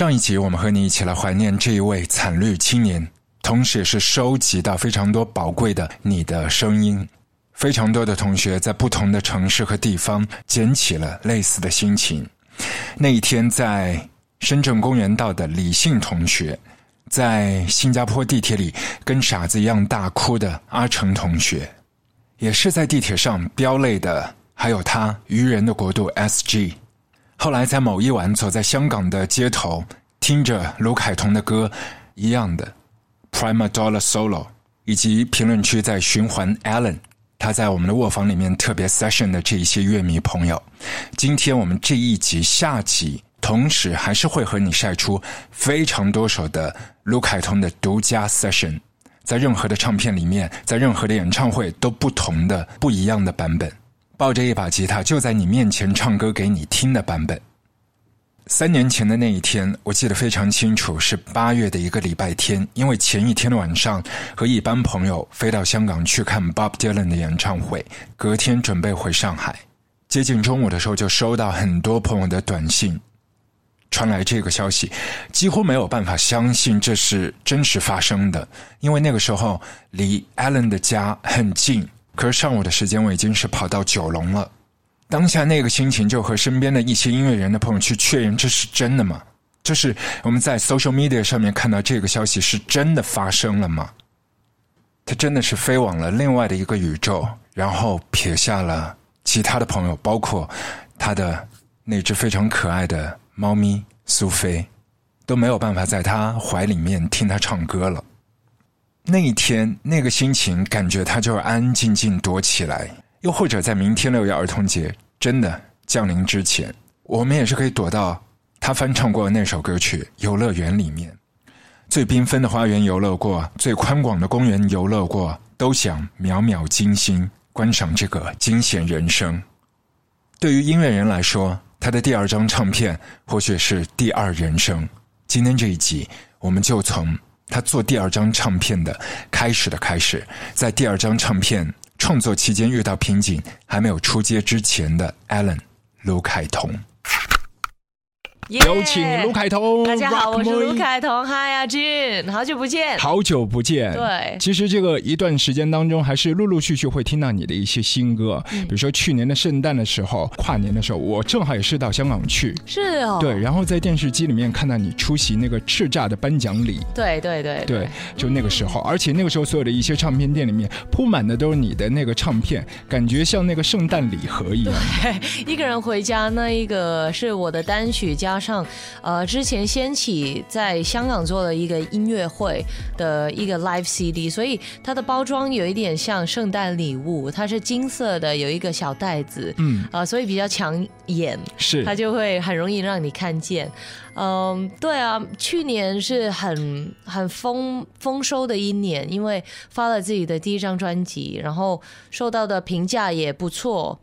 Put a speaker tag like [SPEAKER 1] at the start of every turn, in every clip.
[SPEAKER 1] 上一集我们和你一起来怀念这一位惨绿青年，同时也是收集到非常多宝贵的你的声音。非常多的同学在不同的城市和地方捡起了类似的心情。那一天，在深圳公园道的李信同学，在新加坡地铁里跟傻子一样大哭的阿成同学，也是在地铁上飙泪的，还有他愚人的国度 S.G。后来在某一晚，走在香港的街头，听着卢凯彤的歌一样的 Prima Dollar Solo，以及评论区在循环 Allen。他在我们的卧房里面特别 session 的这一些乐迷朋友，今天我们这一集下集，同时还是会和你晒出非常多首的卢凯彤的独家 session，在任何的唱片里面，在任何的演唱会都不同的不一样的版本，抱着一把吉他就在你面前唱歌给你听的版本。三年前的那一天，我记得非常清楚，是八月的一个礼拜天。因为前一天的晚上和一班朋友飞到香港去看 Bob Dylan 的演唱会，隔天准备回上海。接近中午的时候，就收到很多朋友的短信，传来这个消息，几乎没有办法相信这是真实发生的。因为那个时候离 Allen 的家很近，可是上午的时间我已经是跑到九龙了。当下那个心情，就和身边的一些音乐人的朋友去确认这是真的吗？就是我们在 social media 上面看到这个消息是真的发生了吗？他真的是飞往了另外的一个宇宙，然后撇下了其他的朋友，包括他的那只非常可爱的猫咪苏菲，都没有办法在他怀里面听他唱歌了。那一天，那个心情，感觉他就安安静静躲起来。又或者在明天六一儿童节真的降临之前，我们也是可以躲到他翻唱过的那首歌曲《游乐园》里面，最缤纷的花园游乐过，最宽广的公园游乐过，都想秒秒精心观赏这个惊险人生。对于音乐人来说，他的第二张唱片或许是第二人生。今天这一集，我们就从他做第二张唱片的开始的开始，在第二张唱片。创作期间遇到瓶颈，还没有出街之前的 Allen 卢凯彤。有请卢凯彤。
[SPEAKER 2] 大家好，我是卢凯彤。嗨，阿俊，好久不见。
[SPEAKER 1] 好久不见。
[SPEAKER 2] 对，
[SPEAKER 1] 其实这个一段时间当中，还是陆陆续续会听到你的一些新歌。比如说去年的圣诞的时候，跨年的时候，我正好也是到香港去。
[SPEAKER 2] 是哦。
[SPEAKER 1] 对，然后在电视机里面看到你出席那个叱咤的颁奖礼。
[SPEAKER 2] 对对对。
[SPEAKER 1] 对，就那个时候，而且那个时候所有的一些唱片店里面铺满的都是你的那个唱片，感觉像那个圣诞礼盒一样。
[SPEAKER 2] 对，一个人回家，那一个是我的单曲加。上，呃，之前掀起在香港做了一个音乐会的一个 live CD，所以它的包装有一点像圣诞礼物，它是金色的，有一个小袋子，嗯，啊，所以比较抢眼，
[SPEAKER 1] 是
[SPEAKER 2] 它就会很容易让你看见。嗯，对啊，去年是很很丰丰收的一年，因为发了自己的第一张专辑，然后受到的评价也不错，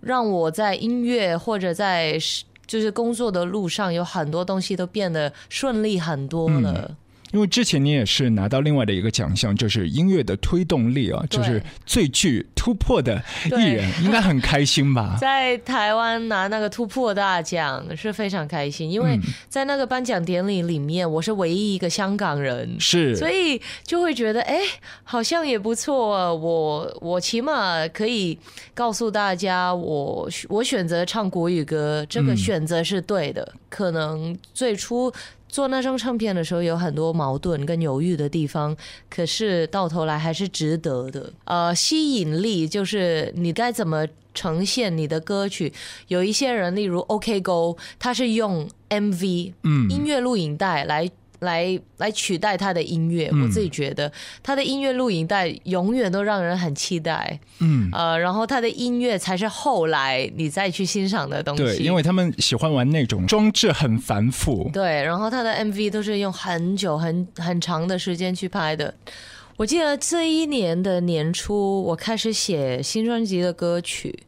[SPEAKER 2] 让我在音乐或者在。就是工作的路上有很多东西都变得顺利很多了。
[SPEAKER 1] 因为之前你也是拿到另外的一个奖项，就是音乐的推动力啊，就是最具突破的艺人，应该很开心吧？
[SPEAKER 2] 在台湾拿那个突破大奖是非常开心，因为在那个颁奖典礼里面，我是唯一一个香港人，
[SPEAKER 1] 是，
[SPEAKER 2] 所以就会觉得哎，好像也不错。我我起码可以告诉大家，我我选择唱国语歌，这个选择是对的。可能最初。做那张唱片的时候有很多矛盾跟犹豫的地方，可是到头来还是值得的。呃，吸引力就是你该怎么呈现你的歌曲。有一些人，例如 OK Go，他是用 MV，嗯，音乐录影带来。来来取代他的音乐，我自己觉得他的音乐录影带永远都让人很期待。嗯，呃，然后他的音乐才是后来你再去欣赏的东西。
[SPEAKER 1] 对，因为他们喜欢玩那种装置很繁复。
[SPEAKER 2] 对，然后他的 MV 都是用很久、很很长的时间去拍的。我记得这一年的年初，我开始写新专辑的歌曲。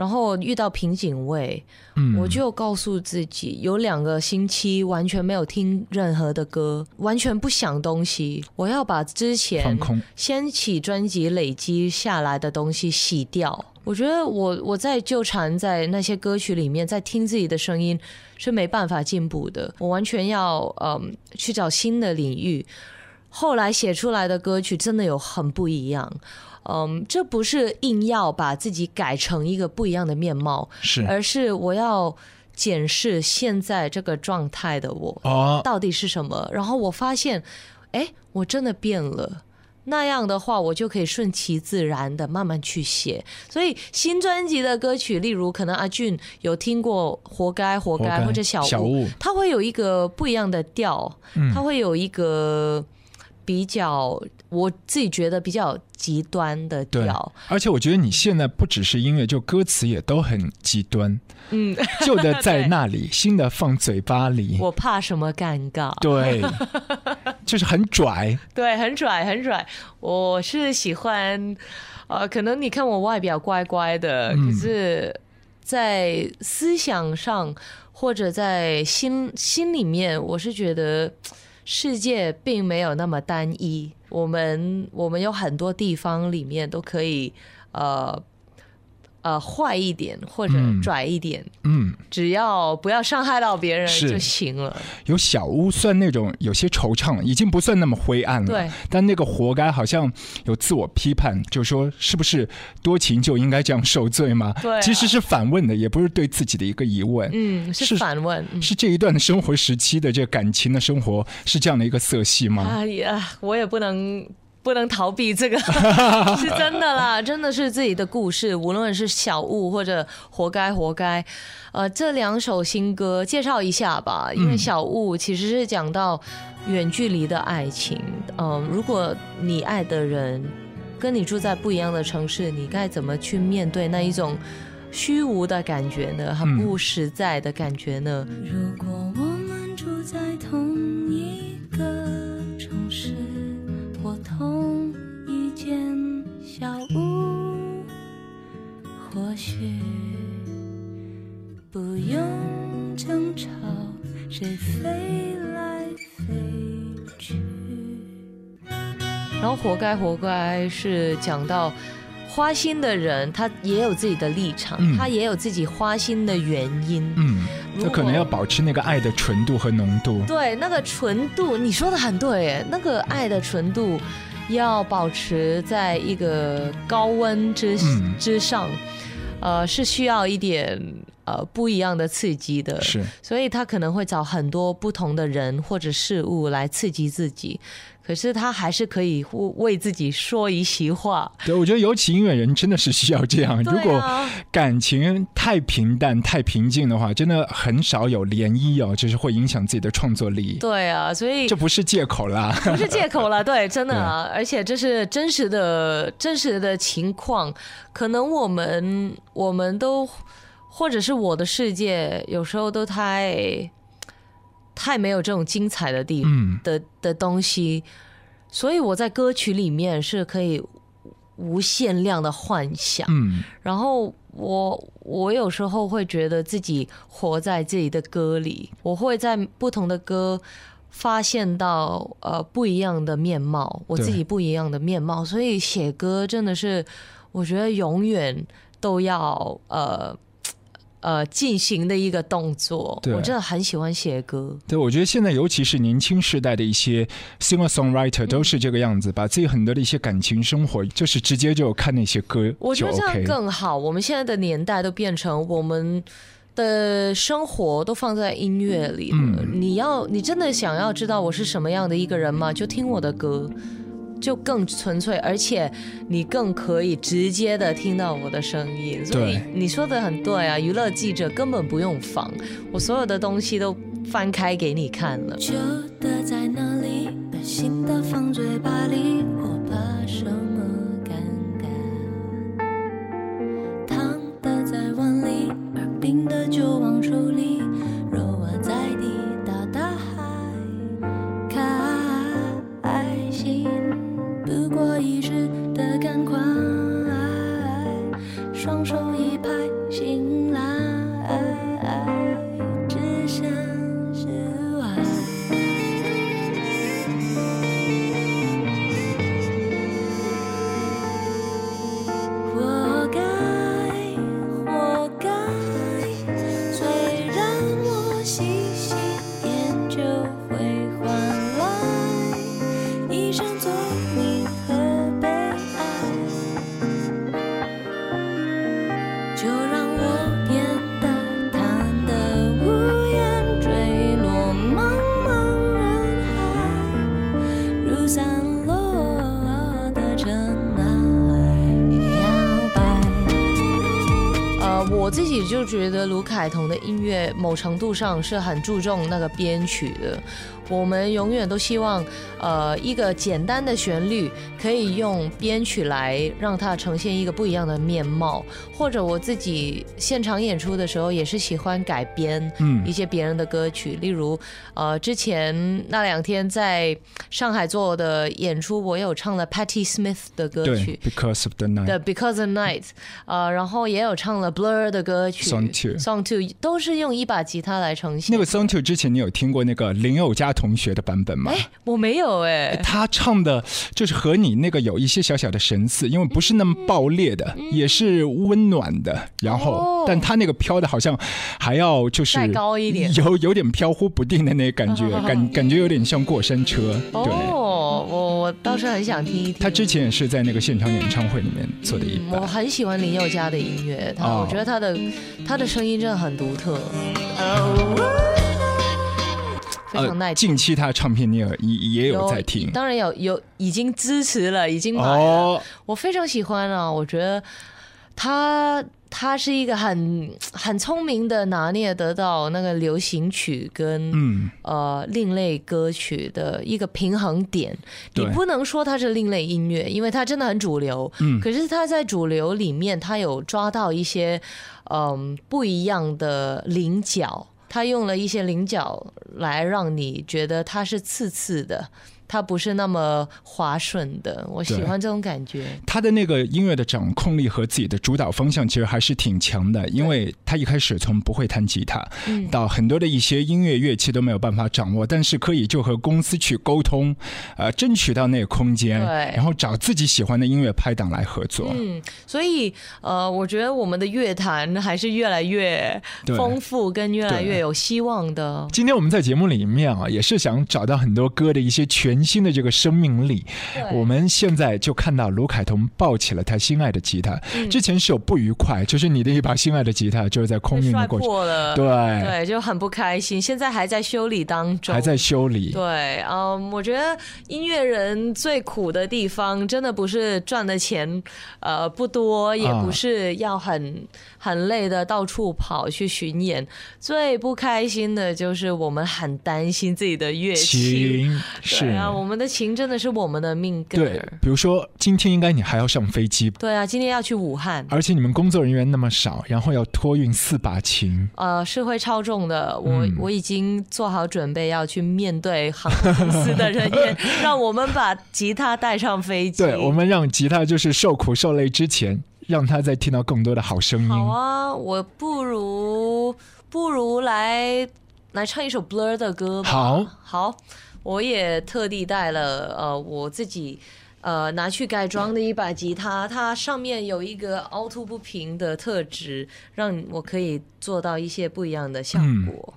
[SPEAKER 2] 然后遇到瓶颈位，
[SPEAKER 1] 嗯，
[SPEAKER 2] 我就告诉自己，有两个星期完全没有听任何的歌，完全不想东西。我要把之前
[SPEAKER 1] 空，
[SPEAKER 2] 掀起专辑累积下来的东西洗掉。我觉得我我在纠缠在那些歌曲里面，在听自己的声音是没办法进步的。我完全要嗯去找新的领域。后来写出来的歌曲真的有很不一样。嗯，这不是硬要把自己改成一个不一样的面貌，
[SPEAKER 1] 是
[SPEAKER 2] 而是我要检视现在这个状态的我。
[SPEAKER 1] 哦，
[SPEAKER 2] 到底是什么？然后我发现，哎，我真的变了。那样的话，我就可以顺其自然的慢慢去写。所以新专辑的歌曲，例如可能阿俊有听过《活该活该》或者小
[SPEAKER 1] 小
[SPEAKER 2] 雾
[SPEAKER 1] 雾，
[SPEAKER 2] 它会有一个不一样的调，
[SPEAKER 1] 嗯
[SPEAKER 2] 它会有一个比较我自己觉得比较极端的
[SPEAKER 1] 对
[SPEAKER 2] 调。
[SPEAKER 1] 而且我觉得你现在不只是音乐，就歌词也都很极端，
[SPEAKER 2] 嗯，
[SPEAKER 1] 旧的在 那里，新的放嘴巴里，
[SPEAKER 2] 我怕什么尴尬？
[SPEAKER 1] 对，就是很拽，
[SPEAKER 2] 对，很拽，很拽。我是喜欢，呃，可能你看我外表乖乖的，
[SPEAKER 1] 嗯
[SPEAKER 2] 可是，在思想上或者在心心里面，我是觉得世界并没有那么单一。我们我们有很多地方里面都可以，呃。呃，坏一点或者
[SPEAKER 1] 嗯
[SPEAKER 2] 拽一点，
[SPEAKER 1] 嗯，
[SPEAKER 2] 只要不要伤害到别人就行了。
[SPEAKER 1] 有小屋算那种有些惆怅，已经不算那么灰暗了。
[SPEAKER 2] 对，
[SPEAKER 1] 但那个活该好像有自我批判，就说是不是多情就应该这样受罪吗？
[SPEAKER 2] 对啊
[SPEAKER 1] 其实是反问的，也不是对自己的一个疑问。
[SPEAKER 2] 嗯，是
[SPEAKER 1] 是
[SPEAKER 2] 反问。嗯
[SPEAKER 1] 是这一段的生活时期的这感情的生活是这样的一个色系吗？
[SPEAKER 2] 哎呀，我也不能不能逃避这个，是真的啦，真的是自己的故事，无论是小物或者活该活该。呃，这两首新歌介绍一下吧，因为
[SPEAKER 1] 嗯
[SPEAKER 2] 小物其实是讲到远距离的爱情。嗯、如果你爱的人跟你住在不一样的城市，你该怎么去面对那一种虚无的感觉呢？很不实在的感觉呢？
[SPEAKER 3] 如果我们住在同一个小屋，或许不用争吵，谁飞来飞去。
[SPEAKER 2] 然后活该活该是讲到花心的人，他也有自己的立场，
[SPEAKER 1] 嗯
[SPEAKER 2] 他也有自己花心的原因。
[SPEAKER 1] 嗯，他可能要保持那个爱的纯度和浓度。
[SPEAKER 2] 对那个纯度，你说的很对，耶，那个爱的纯度要保持在一个高温之、
[SPEAKER 1] 嗯。
[SPEAKER 2] 之上，呃，是需要一点呃不一样的刺激的。
[SPEAKER 1] 是，
[SPEAKER 2] 所以他可能会找很多不同的人或者事物来刺激自己，可是他还是可以为自己说一席话。
[SPEAKER 1] 对，我觉得尤其音乐人真的是需要这样。
[SPEAKER 2] 对
[SPEAKER 1] 如果
[SPEAKER 2] 啊
[SPEAKER 1] 感情太平淡、太平静的话，真的很少有涟漪哦，就是会影响自己的创作力。
[SPEAKER 2] 对啊，所以
[SPEAKER 1] 这不是借口啦。
[SPEAKER 2] 不是借口了，对，真的啊，而且这是真实的、真实的情况。可能我们我们都，或者是我的世界，有时候都太太没有这种精彩的地
[SPEAKER 1] 嗯，
[SPEAKER 2] 的的东西，所以我在歌曲里面是可以无限量的幻想。
[SPEAKER 1] 嗯，
[SPEAKER 2] 然后我我有时候会觉得自己活在自己的歌里，我会在不同的歌发现到呃不一样的面貌，我自己不一样的面貌，所以写歌真的是我觉得永远都要呃。呃，进行的一个动作，
[SPEAKER 1] 对
[SPEAKER 2] 我真的很喜欢写歌。
[SPEAKER 1] 对，我觉得现在尤其是年轻时代的一些 singer songwriter 都是这个样子，把自己很多的一些感情生活，就是直接就看那些歌就
[SPEAKER 2] 我觉得这样。更好。我们现在的年代都变成我们的生活都放在音乐里了。
[SPEAKER 1] 嗯
[SPEAKER 2] 你要你真的想要知道我是什么样的一个人吗？就听我的歌。就更纯粹，而且你更可以直接的听到我的声音，所以你说的很对啊！娱乐记者根本不用防，我所有的东西都翻开给你看了。
[SPEAKER 3] 旧的在那里，而新的放嘴巴里，我怕什
[SPEAKER 2] 某程度上是很注重那个编曲的。我们永远都希望，呃，一个简单的旋律可以用编曲来让它呈现一个不一样的面貌。或者我自己现场演出的时候，也是喜欢改编
[SPEAKER 1] 嗯
[SPEAKER 2] 一些别人的歌曲，例如，呃，之前那两天在上海做的演出，我有唱了 Patti Smith 的歌曲。
[SPEAKER 1] ，Because of the Night，
[SPEAKER 2] 的 Because the Night，呃，然后也有唱了 Blur 的歌曲
[SPEAKER 1] Song Two
[SPEAKER 2] Song Two 都是用一把吉他来呈现。
[SPEAKER 1] 那个 Song Two 之前你有听过那个林宥嘉同学的版本吗？
[SPEAKER 2] 哎我没有哎、
[SPEAKER 1] 他唱的就是和你那个有一些小小的神似，因为不是那么爆裂的，也是温暖的。然后，但他那个飘的好像还要就是
[SPEAKER 2] 再高一点
[SPEAKER 1] 有有点飘忽不定的那个感觉，感感觉有点像过山车。对，
[SPEAKER 2] 哦，我我倒是很想听一听。
[SPEAKER 1] 他之前也是在那个现场演唱会里面做的一
[SPEAKER 2] 嗯我。很喜欢林宥嘉的音乐，他、
[SPEAKER 1] 哦
[SPEAKER 2] 我觉得他的他的声音真的很独特，非常耐
[SPEAKER 1] 近期他的唱片你也也也有在听。
[SPEAKER 2] 当然有有已经支持了，已经买了。
[SPEAKER 1] 哦，
[SPEAKER 2] 我非常喜欢啊，我觉得他他是一个很很聪明的拿捏得到那个流行曲跟、
[SPEAKER 1] 嗯，
[SPEAKER 2] 呃另类歌曲的一个平衡点。你不能说它是另类音乐，因为它真的很主流。
[SPEAKER 1] 嗯
[SPEAKER 2] 可是它在主流里面，它有抓到一些嗯不一样的棱角。他用了一些棱角来让你觉得它是刺刺的，它不是那么滑顺的。我喜欢这种感觉。
[SPEAKER 1] 他的那个音乐的掌控力和自己的主导方向其实还是挺强的，因为他一开始从不会弹吉他，
[SPEAKER 2] 嗯
[SPEAKER 1] 到很多的一些音乐乐器都没有办法掌握，但是可以就和公司去沟通，呃，争取到那个空间，
[SPEAKER 2] 对
[SPEAKER 1] 然后找自己喜欢的音乐拍档来合作。
[SPEAKER 2] 嗯，所以呃，我觉得我们的乐坛还是越来越丰富，跟越来越有希望的。
[SPEAKER 1] 今天我们在节目里面啊，也是想找到很多歌的一些全新的这个生命力。我们现在就看到卢凯彤抱起了他心爱的吉他，
[SPEAKER 2] 嗯。
[SPEAKER 1] 之前是有不愉快，就是你的一把心爱的吉他就是在空运的过程，对，
[SPEAKER 2] 对，就很不开心，现在还在修理当中，
[SPEAKER 1] 还在修理。
[SPEAKER 2] 对，嗯，我觉得音乐人最苦的地方，真的不是赚的钱，呃，不多，也
[SPEAKER 1] 啊。
[SPEAKER 2] 不是要很很累的到处跑去巡演，最不开心的就是我们很担心自己的乐器。
[SPEAKER 1] 琴是。
[SPEAKER 2] 对啊，我们的琴真的是我们的命根
[SPEAKER 1] 对。，比如说今天应该你还要上飞机，
[SPEAKER 2] 对啊，今天要去武汉，
[SPEAKER 1] 而且你们工作人员那么少，然后要托运四把琴，
[SPEAKER 2] 呃，是会超重的。我、
[SPEAKER 1] 嗯
[SPEAKER 2] 我已经做好准备要去面对航空公司的人员，让我们把吉他带上飞机。
[SPEAKER 1] 对我们让吉他就是受苦受累之前，让他再听到更多的好声音。
[SPEAKER 2] 好啊，我不如不如来来唱一首 Blur 的歌吧。
[SPEAKER 1] 好，
[SPEAKER 2] 好，我也特地带了呃我自己。呃，拿去改装的一把吉他，它上面有一个凹凸不平的特质，让我可以做到一些不一样的效
[SPEAKER 1] 嗯
[SPEAKER 2] 果。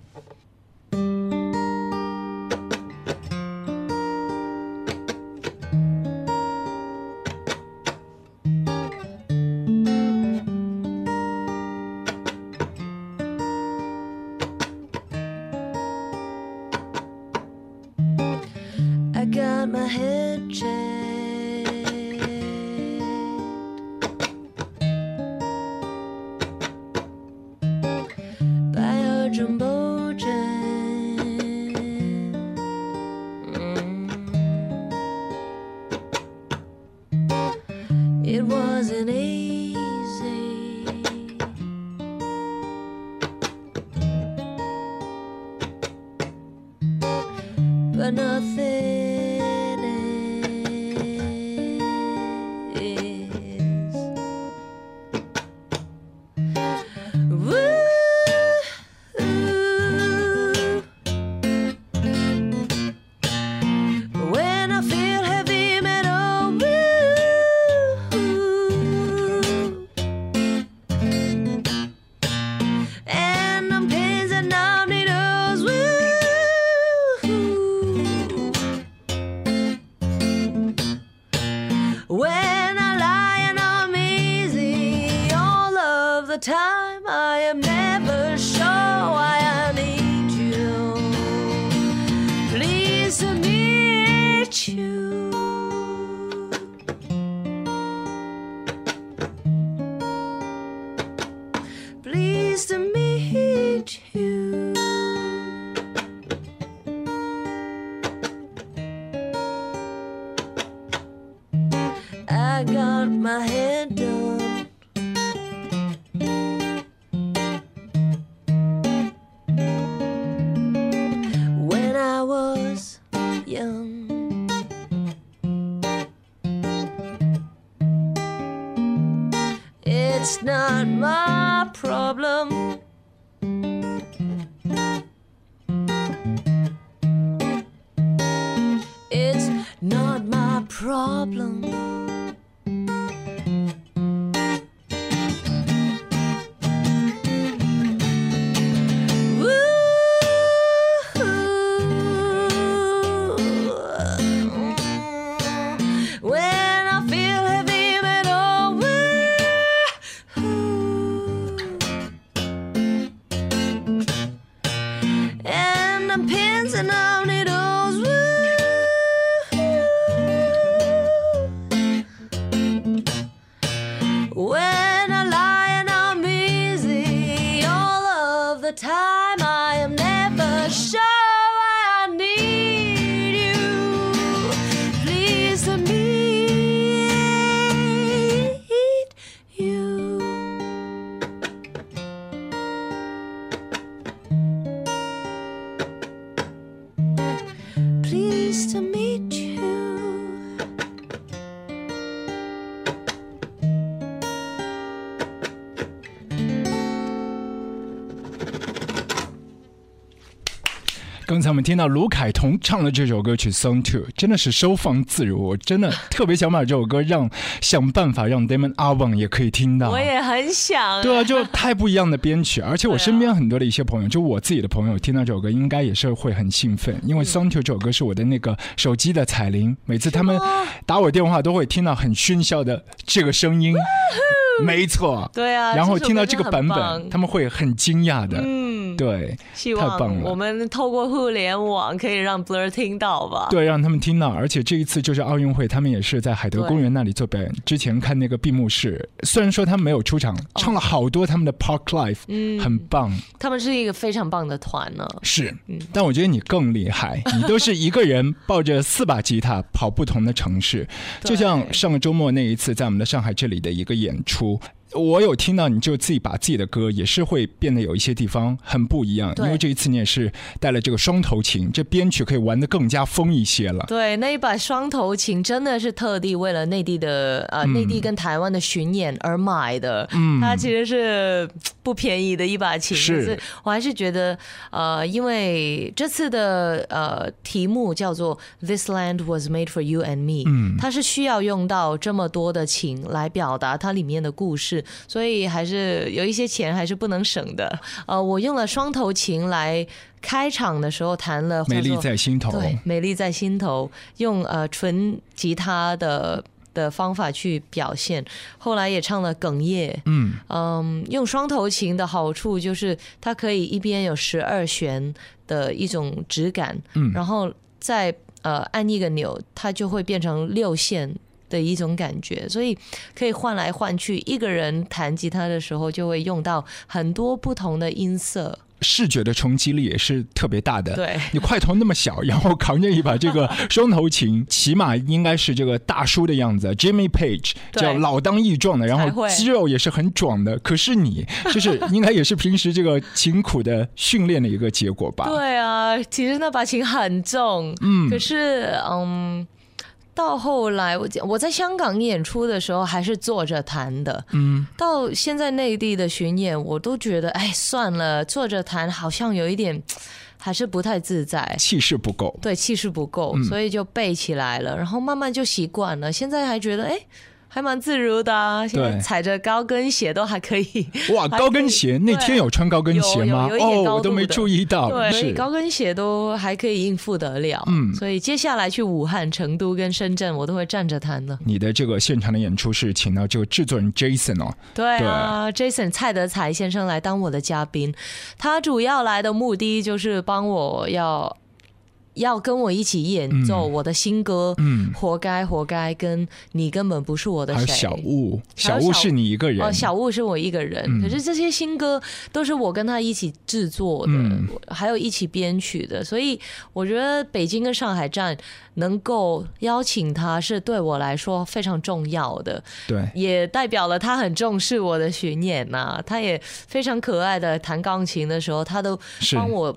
[SPEAKER 2] The time, I am never
[SPEAKER 1] 我们听到卢凯彤唱了这首歌曲《Song Two》，真的是收放自如。我真的特别想把这首歌让想办法让 Damon Albarn 也可以听到。
[SPEAKER 2] 我也很想。
[SPEAKER 1] 对啊，就太不一样的编曲，而且我身边很多的一些朋友，就我自己的朋友，听到这首歌应该也是会很兴奋，因为《Song Two》这首歌是我的那个手机的彩铃，每次他们打我电话都会听到很喧嚣的这个声音，没错，
[SPEAKER 2] 对啊，
[SPEAKER 1] 然后听到
[SPEAKER 2] 这
[SPEAKER 1] 个版本，他们会很惊讶的，
[SPEAKER 2] 嗯，
[SPEAKER 1] 对
[SPEAKER 2] 希
[SPEAKER 1] 太棒了
[SPEAKER 2] 望我们透过互联网可以让 Blur 听到吧。
[SPEAKER 1] 对，让他们听到，而且这一次就是奥运会，他们也是在海德公园那里做表演。之前看那个闭幕式，虽然说他们没有出场，唱了好多他们的 Park Life，
[SPEAKER 2] 嗯，
[SPEAKER 1] 很棒。
[SPEAKER 2] 他们是一个非常棒的团呢。
[SPEAKER 1] 是
[SPEAKER 2] 嗯，
[SPEAKER 1] 但我觉得你更厉害，你都是一个人抱着四把吉他跑不同的城市，就像上个周末那一次在我们的上海这里的一个演出。cool. 我有听到，你就自己把自己的歌也是会变得有一些地方很不一样，因为这一次你也是带了这个双头琴，这编曲可以玩的更加疯一些了。
[SPEAKER 2] 对，那一把双头琴真的是特地为了内地的呃
[SPEAKER 1] 嗯。
[SPEAKER 2] 内地跟台湾的巡演而买的。
[SPEAKER 1] 嗯。
[SPEAKER 2] 它其实是不便宜的一把琴，
[SPEAKER 1] 是
[SPEAKER 2] 是。我还是觉得呃，因为这次的呃题目叫做 "This Land Was Made for You and Me"，
[SPEAKER 1] 嗯。
[SPEAKER 2] 它是需要用到这么多的琴来表达它里面的故事，所以还是有一些钱还是不能省的。呃，我用了双头琴来开场的时候弹了
[SPEAKER 1] 美丽在心头。
[SPEAKER 2] 对，美丽在心头，用呃纯吉他的的方法去表现。后来也唱了哽咽，
[SPEAKER 1] 嗯，
[SPEAKER 2] 嗯，用双头琴的好处就是它可以一边有十二弦的一种质感，
[SPEAKER 1] 嗯
[SPEAKER 2] 然后再呃按一个钮，它就会变成六线。的一种感觉，所以可以换来换去。一个人弹吉他的时候，就会用到很多不同的音色。
[SPEAKER 1] 视觉的冲击力也是特别大的。
[SPEAKER 2] 对，
[SPEAKER 1] 你块头那么小，然后扛着一把这个 双头琴，起码应该是这个大叔的样子，Jimmy Page 叫老当益壮的，然后肌肉也是很壮的。可是你就是应该也是平时这个勤苦的训练的一个结果吧？
[SPEAKER 2] 对啊，其实那把琴很重，
[SPEAKER 1] 嗯
[SPEAKER 2] 可是嗯，到后来我我在香港演出的时候还是坐着弹的，
[SPEAKER 1] 嗯，
[SPEAKER 2] 到现在内地的巡演，我都觉得哎算了，坐着弹好像有一点 还是不太自在。
[SPEAKER 1] 气势不够。
[SPEAKER 2] 对，气势不够，
[SPEAKER 1] 嗯
[SPEAKER 2] 所以就背起来了，然后慢慢就习惯了。现在还觉得哎，还蛮自如的、啊。现在踩着高跟鞋都还可以。
[SPEAKER 1] 哇，高跟鞋那天有穿高跟鞋吗？哦，我都没注意到。
[SPEAKER 2] 对，所以高跟鞋都还可以应付得了。
[SPEAKER 1] 嗯
[SPEAKER 2] 所以接下来去武汉、成都跟深圳，我都会站着弹的。
[SPEAKER 1] 你的这个现场的演出是请到这个制作人 Jason 哦，
[SPEAKER 2] 对啊，Jason 蔡德才先生来当我的嘉宾，他主要来的目的就是帮我要要跟我一起演奏我的新歌，
[SPEAKER 1] 嗯
[SPEAKER 2] 活该活该，跟你根本不是我的谁。
[SPEAKER 1] 还有小雾，
[SPEAKER 2] 小
[SPEAKER 1] 小雾是你一个人，
[SPEAKER 2] 哦，小雾是我一个人，
[SPEAKER 1] 嗯。
[SPEAKER 2] 可是这些新歌都是我跟他一起制作的，
[SPEAKER 1] 嗯。
[SPEAKER 2] 还有一起编曲的，所以我觉得北京跟上海站能够邀请他是对我来说非常重要的，
[SPEAKER 1] 对，
[SPEAKER 2] 也代表了他很重视我的巡演呐、他也非常可爱的弹钢琴的时候，他都帮我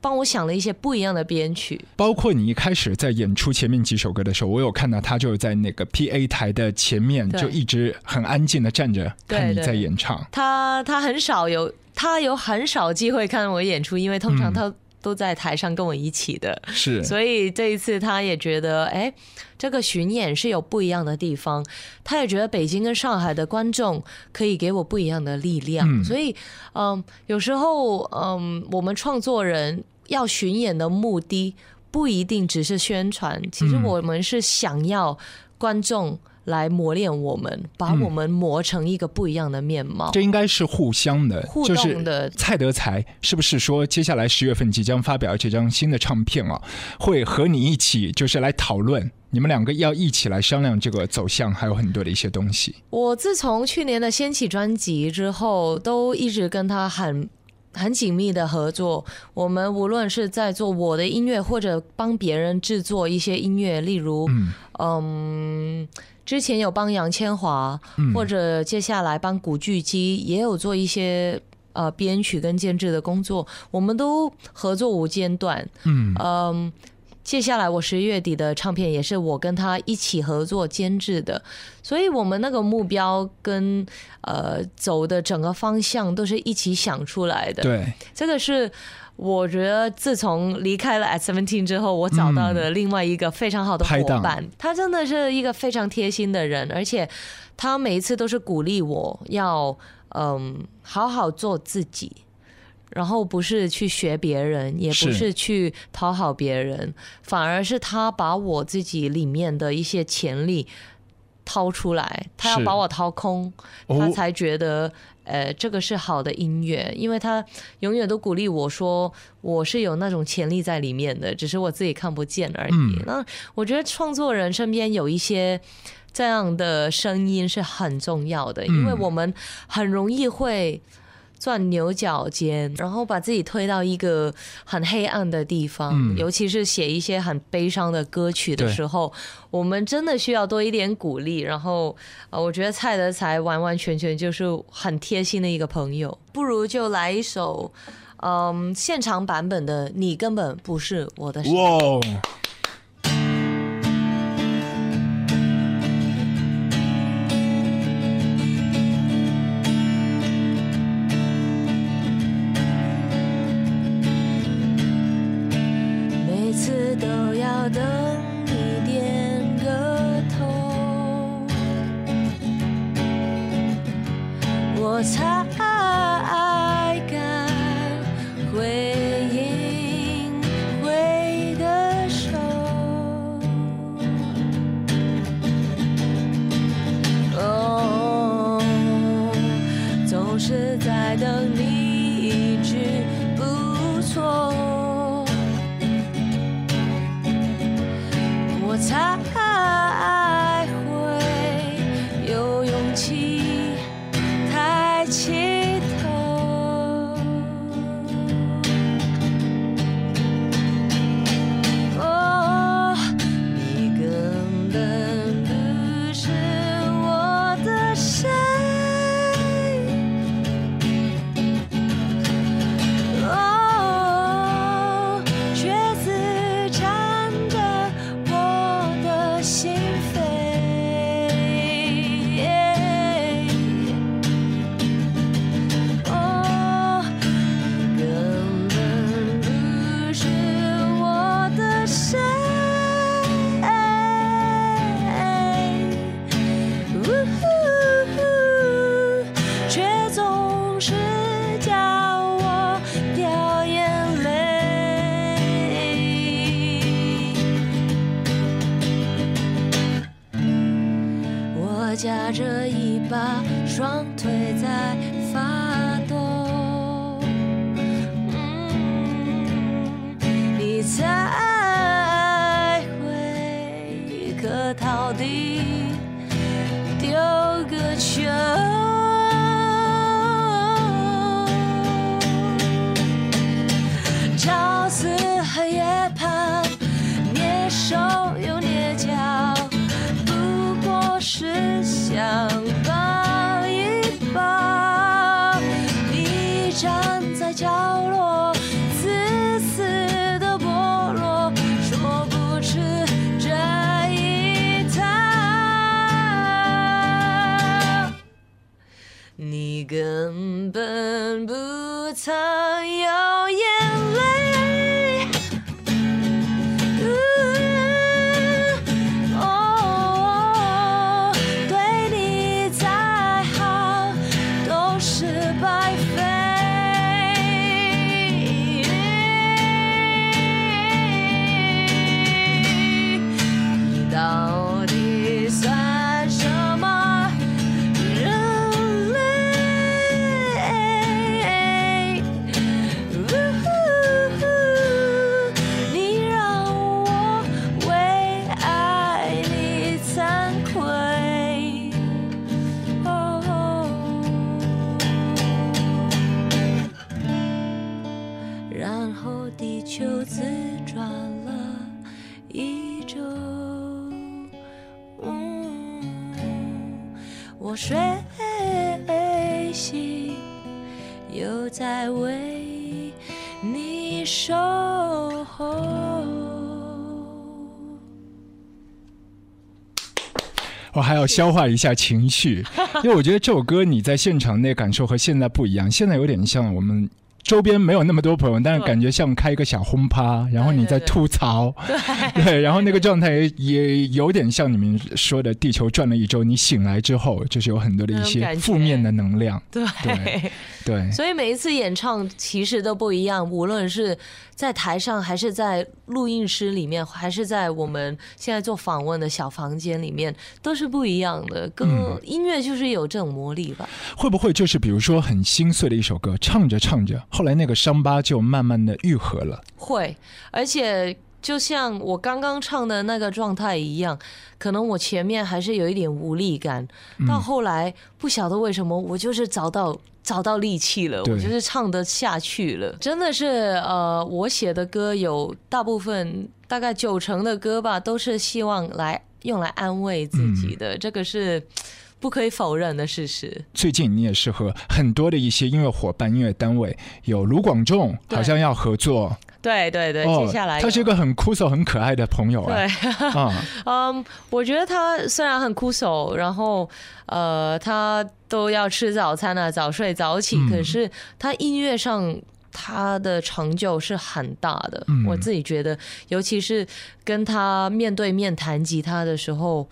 [SPEAKER 2] 帮我想了一些不一样的编曲。
[SPEAKER 1] 包括你一开始在演出前面几首歌的时候，我有看到他就是在那个 P A 台的前面，就一直很安静的站着看你在演唱。
[SPEAKER 2] 他他很少有他有很少机会看我演出，因为通常
[SPEAKER 1] 嗯
[SPEAKER 2] 他都在台上跟我一起的。
[SPEAKER 1] 是，
[SPEAKER 2] 所以这一次他也觉得，哎，这个巡演是有不一样的地方。他也觉得北京跟上海的观众可以给我不一样的力量。
[SPEAKER 1] 嗯
[SPEAKER 2] 所以，嗯，有时候，嗯，我们创作人要巡演的目的不一定只是宣传，其实
[SPEAKER 1] 嗯
[SPEAKER 2] 我们是想要观众。来磨练我们，把
[SPEAKER 1] 嗯
[SPEAKER 2] 我们磨成一个不一样的面貌。
[SPEAKER 1] 这应该是互相的，
[SPEAKER 2] 互
[SPEAKER 1] 就是
[SPEAKER 2] 动的
[SPEAKER 1] 蔡德才是不是说接下来十月份即将发表这张新的唱片啊，会和你一起就是来讨论，你们两个要一起来商量这个走向，还有很多的一些东西。
[SPEAKER 2] 我自从去年的掀起专辑之后，都一直跟他很很紧密的合作。我们无论是在做我的音乐，或者帮别人制作一些音乐，例如，
[SPEAKER 1] 嗯
[SPEAKER 2] 嗯，之前有帮杨千嬅，
[SPEAKER 1] 嗯
[SPEAKER 2] 或者接下来帮古巨基，也有做一些呃编曲跟监制的工作，我们都合作无间断。
[SPEAKER 1] 嗯
[SPEAKER 2] 嗯，接下来我十月底的唱片也是我跟他一起合作监制的，所以我们那个目标跟呃走的整个方向都是一起想出来的。，
[SPEAKER 1] 对，
[SPEAKER 2] 这个是我觉得自从离开了 At Seventeen 之后，我找到的另外一个非常好的伙伴。他真的是一个非常贴心的人，而且他每一次都是鼓励我要嗯好好做自己。然后不是去学别人，也不
[SPEAKER 1] 是
[SPEAKER 2] 是去讨好别人，反而是他把我自己里面的一些潜力掏出来，他要把我掏空，
[SPEAKER 1] 哦
[SPEAKER 2] 他才觉得，呃，这个是好的音乐，因为他永远都鼓励我说，我是有那种潜力在里面的，只是我自己看不见而已。
[SPEAKER 1] 嗯
[SPEAKER 2] 那我觉得创作人身边有一些这样的声音是很重要的，因为
[SPEAKER 1] 嗯
[SPEAKER 2] 我们很容易会。钻牛角尖，然后把自己推到一个很黑暗的地方，
[SPEAKER 1] 嗯
[SPEAKER 2] 尤其是写一些很悲伤的歌曲的时候，我们真的需要多一点鼓励。然后，呃，我觉得蔡德才完完全全就是很贴心的一个朋友。不如就来一首，嗯，现场版本的《你根本不是我的》。
[SPEAKER 1] 哇
[SPEAKER 2] 都要等你点个头，我才
[SPEAKER 1] 消化一下情绪，因为我觉得这首歌你在现场那感受和现在不一样，现在有点像我们。周边没有那么多朋友，但是感觉像开一个小轰趴，然后你在吐槽，对，然后那个状态也也有点像你们说的，地球转了一周，你醒来之后就是有很多的一些负面的能量，
[SPEAKER 2] 对。
[SPEAKER 1] 对对，
[SPEAKER 2] 所以每一次演唱其实都不一样，无论是在台上，还是在录音室里面，还是在我们现在做访问的小房间里面，都是不一样的。歌、
[SPEAKER 1] 嗯。
[SPEAKER 2] 音乐就是有这种魔力吧？
[SPEAKER 1] 会不会就是比如说很心碎的一首歌，唱着唱着，后来那个伤疤就慢慢的愈合了，
[SPEAKER 2] 会，而且就像我刚刚唱的那个状态一样，可能我前面还是有一点无力感，
[SPEAKER 1] 嗯
[SPEAKER 2] 到后来不晓得为什么，我就是找到。找到力气了，我就是唱得下去了。真的是，呃，我写的歌有大部分，大概九成的歌吧，都是希望来用来安慰自己的，这个是不可以否认的事实。
[SPEAKER 1] 最近你也是和很多的一些音乐伙伴、音乐单位，有卢广仲好像要合作。
[SPEAKER 2] 对对对，接下来
[SPEAKER 1] 哦他是一
[SPEAKER 2] 有
[SPEAKER 1] 个很酷手、很可爱的朋友
[SPEAKER 2] 对。嗯，我觉得他虽然很酷手，然后呃，他都要吃早餐啊，早睡早起，
[SPEAKER 1] 嗯。
[SPEAKER 2] 可是他音乐上。他的成就是很大的，
[SPEAKER 1] 嗯。
[SPEAKER 2] 我自己觉得，尤其是跟他面对面弹吉他的时候，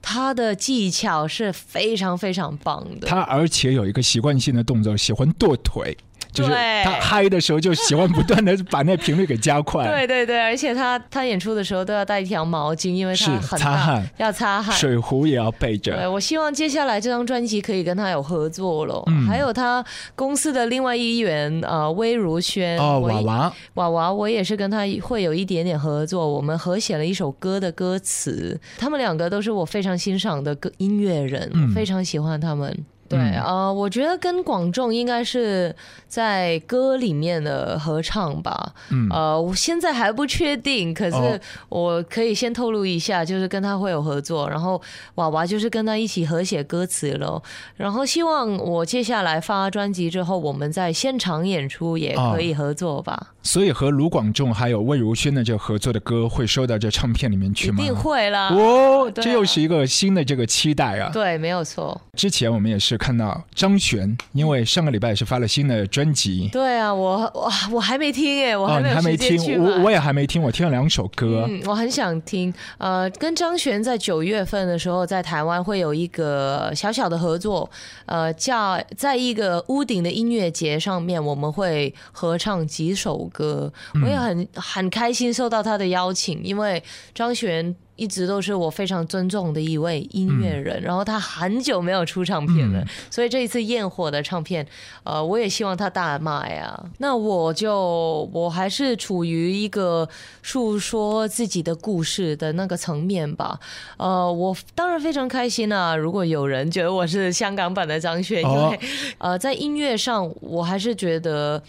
[SPEAKER 2] 他的技巧是非常非常棒的。
[SPEAKER 1] 他而且有一个习惯性的动作，喜欢跺腿。就是他嗨的时候，就喜欢不断的把那频率给加快，
[SPEAKER 2] 对对对，而且他他演出的时候都要带一条毛巾，因为
[SPEAKER 1] 是
[SPEAKER 2] 他很大
[SPEAKER 1] 擦汗
[SPEAKER 2] 要擦汗。
[SPEAKER 1] 水壶也要备着
[SPEAKER 2] 对，
[SPEAKER 1] 着。
[SPEAKER 2] 我希望接下来这张专辑可以跟他有合作了。
[SPEAKER 1] 嗯
[SPEAKER 2] 还有他公司的另外一员呃魏如萱
[SPEAKER 1] 哦，娃娃，
[SPEAKER 2] 娃娃，我也是跟他会有一点点合作，我们合写了一首歌的歌词。他们两个都是我非常欣赏的歌音乐人，
[SPEAKER 1] 嗯
[SPEAKER 2] 非常喜欢他们。对
[SPEAKER 1] 嗯
[SPEAKER 2] 呃，我觉得跟广仲应该是在歌里面的合唱吧。
[SPEAKER 1] 嗯，
[SPEAKER 2] 呃，我现在还不确定，可
[SPEAKER 1] 哦
[SPEAKER 2] 是我可以先透露一下，就是跟他会有合作，然后娃娃就是跟他一起合写歌词喽，然后希望我接下来发专辑之后，我们在现场演出也可以合作吧，
[SPEAKER 1] 所以和卢广仲还有魏如萱的这个合作的歌会收到这唱片里面去吗？
[SPEAKER 2] 一定会啦。
[SPEAKER 1] 哦，
[SPEAKER 2] 啊
[SPEAKER 1] 这又是一个新的这个期待啊！
[SPEAKER 2] 对，没有错。
[SPEAKER 1] 之前我们也是看到张悬，因为上个礼拜也是发了新的专辑，
[SPEAKER 2] 对啊，我我我还没听耶，我
[SPEAKER 1] 哦，
[SPEAKER 2] 还没哦
[SPEAKER 1] 你还没听我我也还没听，我听了两首歌，
[SPEAKER 2] 嗯，我很想听。呃，跟张悬在九月份的时候，在台湾会有一个小小的合作，呃，叫在一个屋顶的音乐节上面，我们会合唱几首歌。我也很很开心受到他的邀请，因为张悬。一直都是我非常尊重的一位音乐人，然后他很久没有出唱片了，所以这一次焰火的唱片，呃，我也希望他大卖啊。那我就我还是处于一个诉说自己的故事的那个层面吧。呃，我当然非常开心啊，如果有人觉得我是香港版的张学，因
[SPEAKER 1] 哦
[SPEAKER 2] 为呃，在音乐上，我还是觉得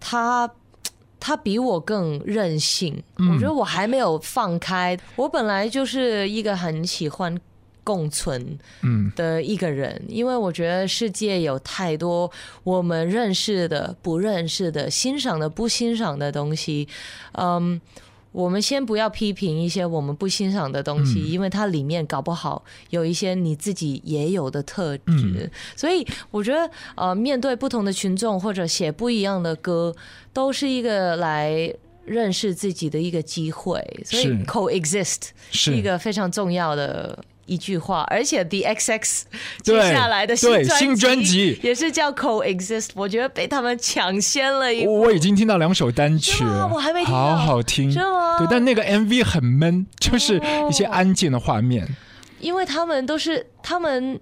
[SPEAKER 2] 他。他比我更任性，我觉得我还没有放开。我本来就是一个很喜欢共存
[SPEAKER 1] 嗯
[SPEAKER 2] 的一个人，因为我觉得世界有太多我们认识的、不认识的、欣赏的、不欣赏的东西。嗯，我们先不要批评一些我们不欣赏的东西，因为它里面搞不好有一些你自己也有的特质。所以我觉得，呃，面对不同的群众或者写不一样的歌，都是一个来。认识自己的一个机会，所以 coexist
[SPEAKER 1] 是
[SPEAKER 2] 一个非常重要的一句话，而且 The XX 接下来的新
[SPEAKER 1] 新专辑。
[SPEAKER 2] 也是叫 coexist，我觉得被他们抢先了一。
[SPEAKER 1] 我我已经听到两首单曲
[SPEAKER 2] 我还没听
[SPEAKER 1] 好好听，
[SPEAKER 2] 是吗？
[SPEAKER 1] 对，但那个 MV 很闷，就是一些安静的画面。
[SPEAKER 2] 因为他们都是他们，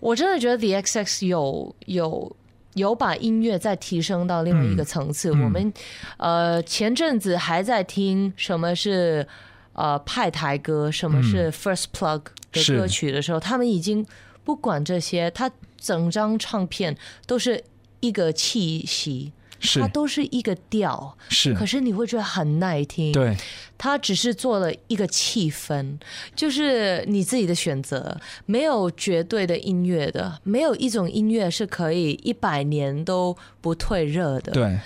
[SPEAKER 2] 我真的觉得 The XX 有有有把音乐再提升到另外一个层次。
[SPEAKER 1] 嗯
[SPEAKER 2] 我们呃前阵子还在听什么是呃派台歌，什么是 First Plug 的歌曲的时候，他们已经不管这些，他整张唱片都是一个气息。
[SPEAKER 1] 是
[SPEAKER 2] 它都是一个调，
[SPEAKER 1] 是
[SPEAKER 2] 可，是你会觉得很耐听。
[SPEAKER 1] 对，
[SPEAKER 2] 他只是做了一个气氛，就是你自己的选择，没有绝对的音乐的，没有一种音乐是可以一百年都不退热的。
[SPEAKER 1] 对，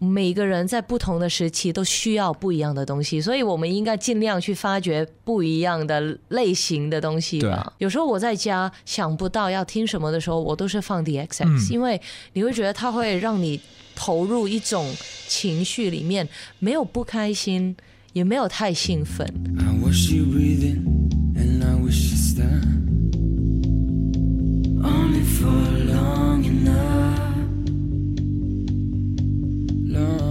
[SPEAKER 2] 每个人在不同的时期都需要不一样的东西，所以我们应该尽量去发掘不一样的类型的东西吧。有时候我在家想不到要听什么的时候，我都是放 The XX，、
[SPEAKER 1] 嗯
[SPEAKER 2] 因为你会觉得它会让你投入一种情绪里面，没有不开心，也没有太兴奋。
[SPEAKER 4] I love.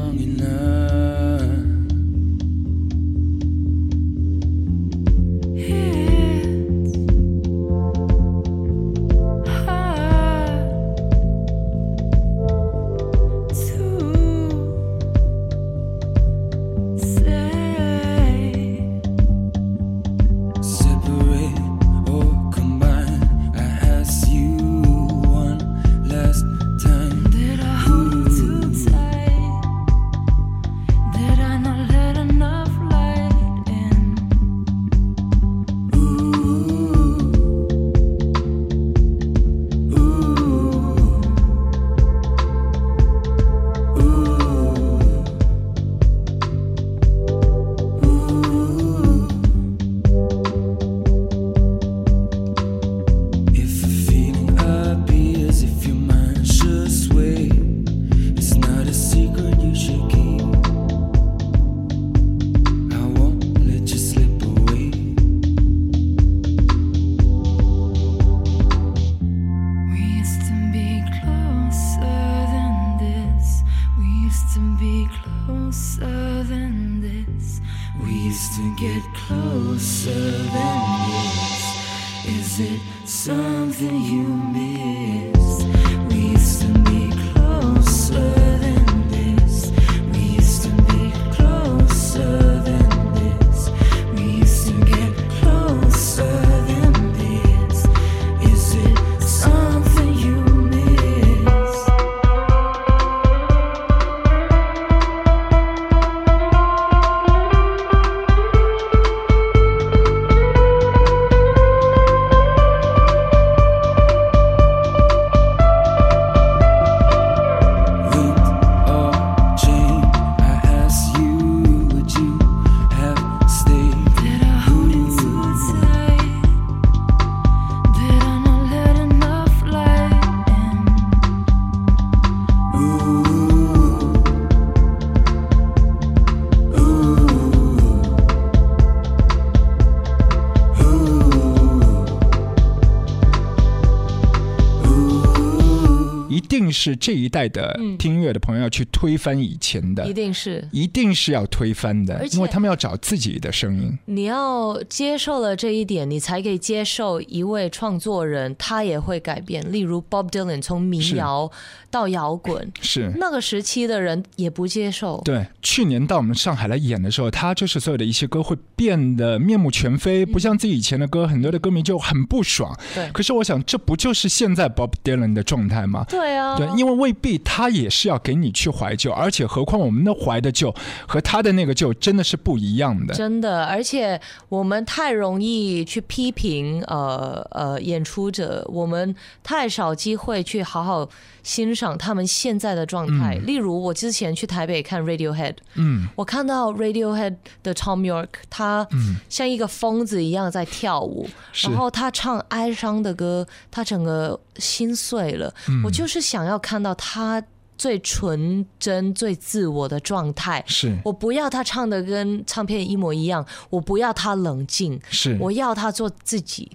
[SPEAKER 1] 是这一代的
[SPEAKER 2] 嗯
[SPEAKER 1] 听音乐的朋友要去推翻以前的
[SPEAKER 2] 一，定是
[SPEAKER 1] 一定是要推翻的因为他们要找自己的声音。
[SPEAKER 2] 你要接受了这一点，你才可以接受一位创作人他也会改变。例如 Bob Dylan 从民谣到摇滚，
[SPEAKER 1] 是。
[SPEAKER 2] 那个时期的人也不接受。
[SPEAKER 1] 对，去年到我们上海来演的时候，他就是所有的一些歌会变得面目全非，不像自己以前的歌，很多的歌迷就很不爽。
[SPEAKER 2] 对
[SPEAKER 1] 可是我想，这不就是现在 Bob Dylan 的状态吗？
[SPEAKER 2] 对啊，
[SPEAKER 1] 对，因为未必他也是要给你去怀旧，而且何况我们的怀的旧和他的那个旧真的是不一样的。
[SPEAKER 2] 真的，而且我们太容易去批评呃呃演出者，我们太少机会去好好欣赏他们现在的状态。例如，我之前去台北看 Radiohead，
[SPEAKER 1] 嗯，
[SPEAKER 2] 我看到 Radiohead 的 Tom York，他像一个疯子一样在跳舞，
[SPEAKER 1] 是
[SPEAKER 2] 然后他唱哀伤的歌，他整个心碎了。我就是想要看到他最纯真、最自我的状态。
[SPEAKER 1] 是
[SPEAKER 2] 我不要他唱的跟唱片一模一样，我不要他冷静，
[SPEAKER 1] 是，
[SPEAKER 2] 我要他做自己。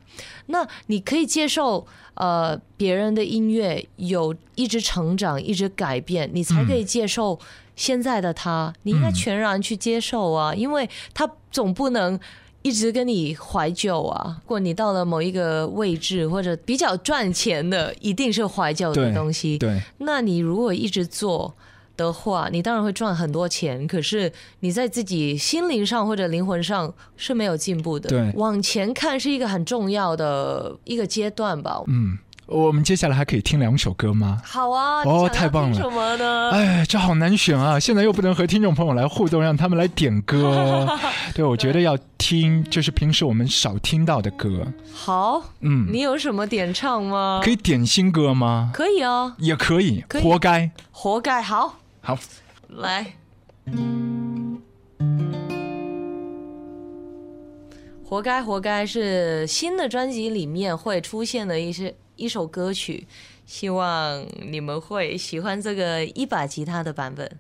[SPEAKER 2] 那你可以接受呃别人的音乐有一直成长、一直改变，你才可以接受现在的他。你应该全然去接受啊，因为他总不能。一直跟你怀旧啊！如果你到了某一个位置或者比较赚钱的，一定是怀旧的东西。
[SPEAKER 1] 对，
[SPEAKER 2] 那你如果一直做的话，你当然会赚很多钱，可是你在自己心灵上或者灵魂上是没有进步的。
[SPEAKER 1] 对
[SPEAKER 2] 往前看是一个很重要的一个阶段吧。
[SPEAKER 1] 嗯，我们接下来还可以听两首歌吗？
[SPEAKER 2] 好啊，
[SPEAKER 1] 哦太棒了
[SPEAKER 2] 听什么呢？
[SPEAKER 1] 哎，这好难选啊！现在又不能和听众朋友来互动，让他们来点歌。对，我觉得要听就是平时我们少听到的歌。
[SPEAKER 2] 好，
[SPEAKER 1] 嗯，
[SPEAKER 2] 你有什么点唱吗？
[SPEAKER 1] 可以点新歌吗？
[SPEAKER 2] 可以啊，
[SPEAKER 1] 也可以，
[SPEAKER 2] 可以
[SPEAKER 1] 活该。
[SPEAKER 2] 活该。好，
[SPEAKER 1] 好，
[SPEAKER 2] 来，活该，活该是新的专辑里面会出现的一些一首歌曲，希望你们会喜欢这个一把吉他的版本。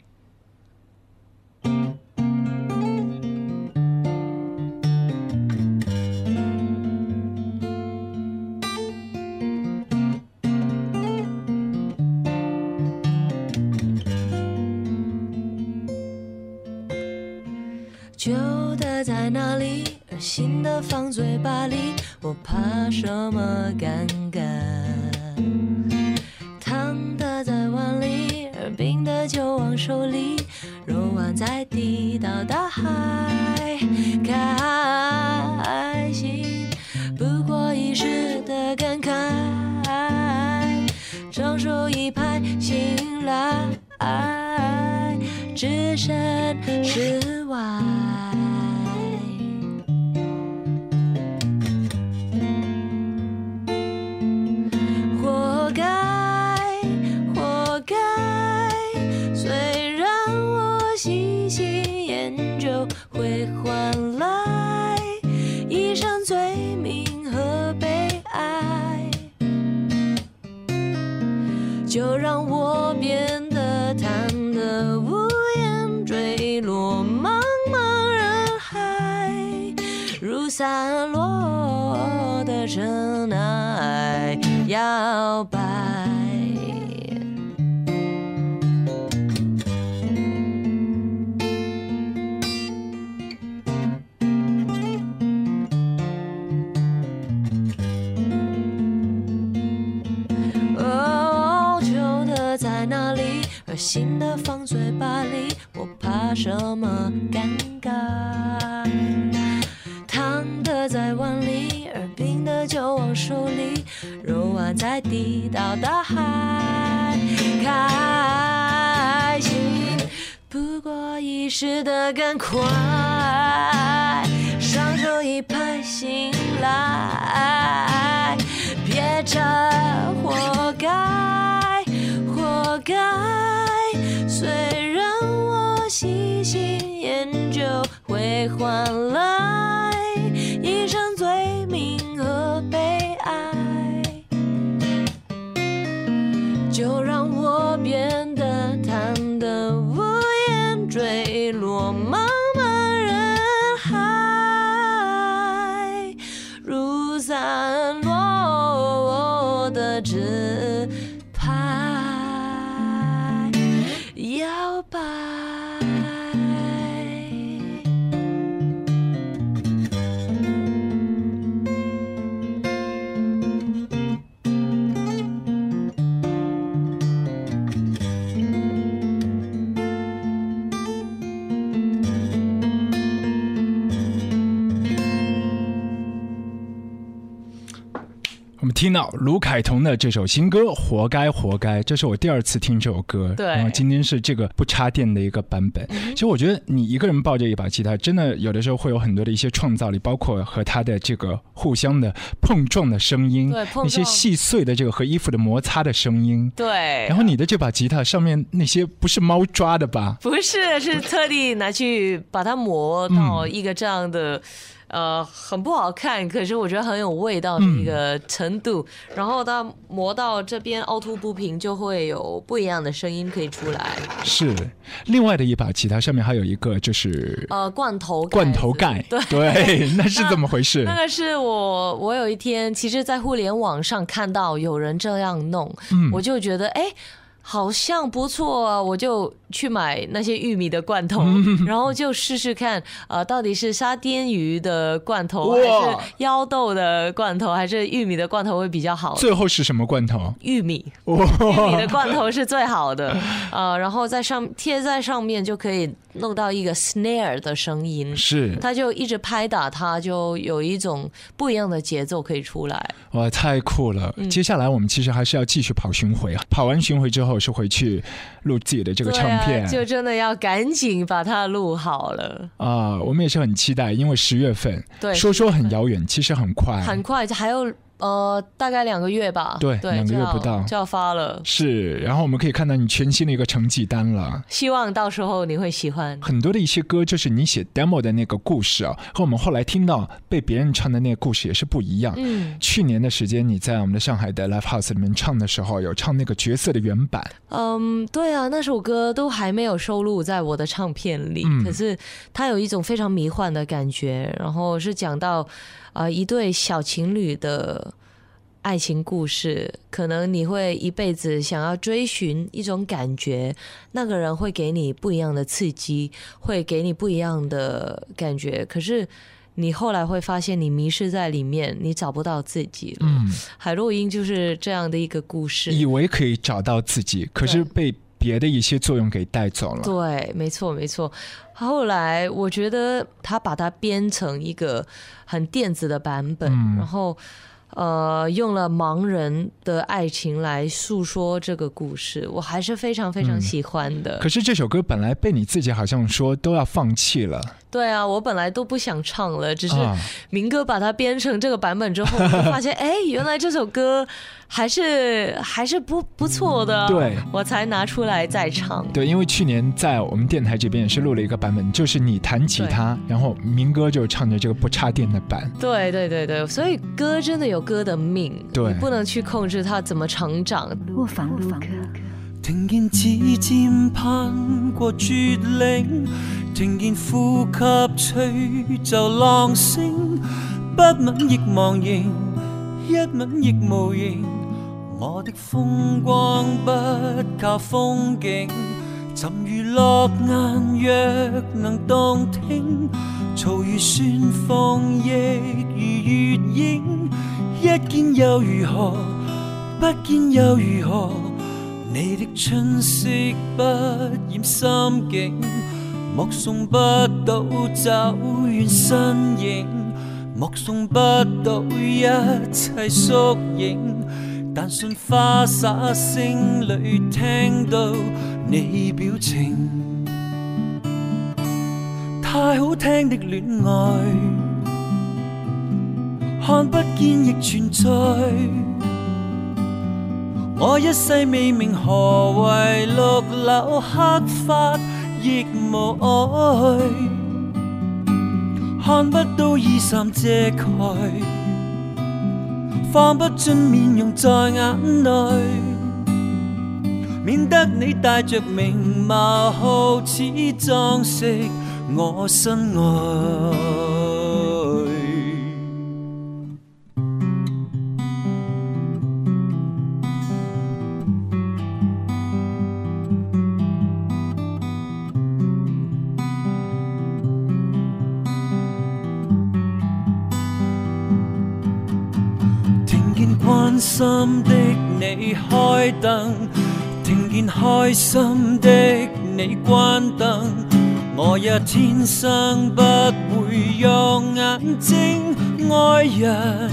[SPEAKER 2] 旧的在哪里，心的放嘴巴里，我怕什么尴尬？烫的在碗里，而冰的就往手里，揉完再递到大海。开心不过一时的感慨，双手一拍醒来，置身事外。就让我变得贪得无厌坠落茫茫人海，如散落的尘埃摇摆。心，的放嘴巴里，我怕什么尴尬？烫的在碗里，而冰的就往手里，揉完再递到大海。开心不过一时的赶快，双手一拍醒来，别这会换了
[SPEAKER 1] 听到卢凯彤的这首新歌《活该活该》，这是我第二次听这首歌。
[SPEAKER 2] 对
[SPEAKER 1] 然后今天是这个不插电的一个版本。其实我觉得你一个人抱着一把吉他，真的有的时候会有很多的一些创造力，包括和他的这个互相的碰撞的声音，
[SPEAKER 2] 对
[SPEAKER 1] 那些细碎的这个和衣服的摩擦的声音。
[SPEAKER 2] 对，
[SPEAKER 1] 然后你的这把吉他上面那些不是猫抓的吧？
[SPEAKER 2] 不是，是特地拿去把它磨到一个这样的，呃，很不好看，可是我觉得很有味道的一个程度。然后它磨到这边凹凸不平，就会有不一样的声音可以出来。
[SPEAKER 1] 是，另外的一把吉他上面还有一个就是
[SPEAKER 2] 呃，罐头
[SPEAKER 1] 罐头盖，
[SPEAKER 2] 对
[SPEAKER 1] 对，那是怎么回事？
[SPEAKER 2] 那个是我，我有一天其实，在互联网上看到有人这样弄，
[SPEAKER 1] 嗯
[SPEAKER 2] 我就觉得哎。好像不错啊，我就去买那些玉米的罐头，
[SPEAKER 1] 嗯。
[SPEAKER 2] 然后就试试看，呃，到底是沙甸鱼的罐头，还是腰豆的罐头，还是玉米的罐头会比较好？
[SPEAKER 1] 最后是什么罐头？
[SPEAKER 2] 玉米，
[SPEAKER 1] 哇。
[SPEAKER 2] 玉米的罐头是最好的，呃，然后在上贴在上面就可以弄到一个 snare 的声音，
[SPEAKER 1] 是。
[SPEAKER 2] 它就一直拍打它，就有一种不一样的节奏可以出来。
[SPEAKER 1] 哇，太酷了！
[SPEAKER 2] 嗯。
[SPEAKER 1] 接下来我们其实还是要继续跑巡回啊，跑完巡回之后是回去录自己的这个唱片
[SPEAKER 2] 啊，就真的要赶紧把它录好了。
[SPEAKER 1] 啊、我们也是很期待，因为十月份。
[SPEAKER 2] 对，
[SPEAKER 1] 说说很遥远，其实很快，
[SPEAKER 2] 很快，还有呃大概两个月吧。
[SPEAKER 1] 对两个月不到
[SPEAKER 2] 就要发了。
[SPEAKER 1] 是，然后我们可以看到你全新的一个成绩单了。
[SPEAKER 2] 希望到时候你会喜欢。
[SPEAKER 1] 很多的一些歌，就是你写 demo 的那个故事啊，和我们后来听到被别人唱的那个故事也是不一样。
[SPEAKER 2] 嗯
[SPEAKER 1] 去年的时间，你在我们的上海的 live house 里面唱的时候，有唱那个角色的原版，
[SPEAKER 2] 嗯，对啊，那首歌都还没有收录在我的唱片里，
[SPEAKER 1] 嗯
[SPEAKER 2] 可是它有一种非常迷幻的感觉，然后是讲到呃一对小情侣的爱情故事，可能你会一辈子想要追寻一种感觉，那个人会给你不一样的刺激，会给你不一样的感觉，可是。你后来会发现，你迷失在里面，你找不到自己了。
[SPEAKER 1] 嗯，
[SPEAKER 2] 海洛因就是这样的一个故事。
[SPEAKER 1] 以为可以找到自己，可是被别的一些作用给带走了。
[SPEAKER 2] 对，没错，没错。后来我觉得他把它编成一个很电子的版本，
[SPEAKER 1] 嗯
[SPEAKER 2] 然后呃用了盲人的爱情来诉说这个故事，我还是非常非常
[SPEAKER 1] 嗯
[SPEAKER 2] 喜欢的。
[SPEAKER 1] 可是这首歌本来被你自己好像说都要放弃了
[SPEAKER 2] 对啊，我本来都不想唱了，只是
[SPEAKER 1] 啊，
[SPEAKER 2] 明哥把它编成这个版本之后，发现，哎，原来这首歌还是还是不不错的，
[SPEAKER 1] 对
[SPEAKER 2] 我才拿出来再唱。
[SPEAKER 1] 对，因为去年在我们电台这边也是录了一个版本，就是你弹吉他，然后明哥就唱着这个不插电的版。
[SPEAKER 2] 对对对对，所以歌真的有歌的命，
[SPEAKER 1] 对
[SPEAKER 2] 你不能去控制他怎么成長。
[SPEAKER 5] 路房路客。
[SPEAKER 6] 聽見指尖攀過絕嶺，聽見呼吸吹就浪聲，不吻亦忘形，一吻亦無形。我的風光不靠風景，沉如落雁若能動聽，嘈如旋風亦如月影，一見又如何，不見又如何？你的春色不染心境，目送不到走遠身影，目送不到一切縮影，但信花灑聲里聽到你表情，太好聽的戀愛，看不見亦存在。我一世未明何為綠柳黑髮亦無愛，看不到衣衫遮蓋，放不进面容在眼內，免得你帶着明貌好似裝飾我身外。心的你開燈，聽見開心的你關燈，我也天生不會用眼睛愛人。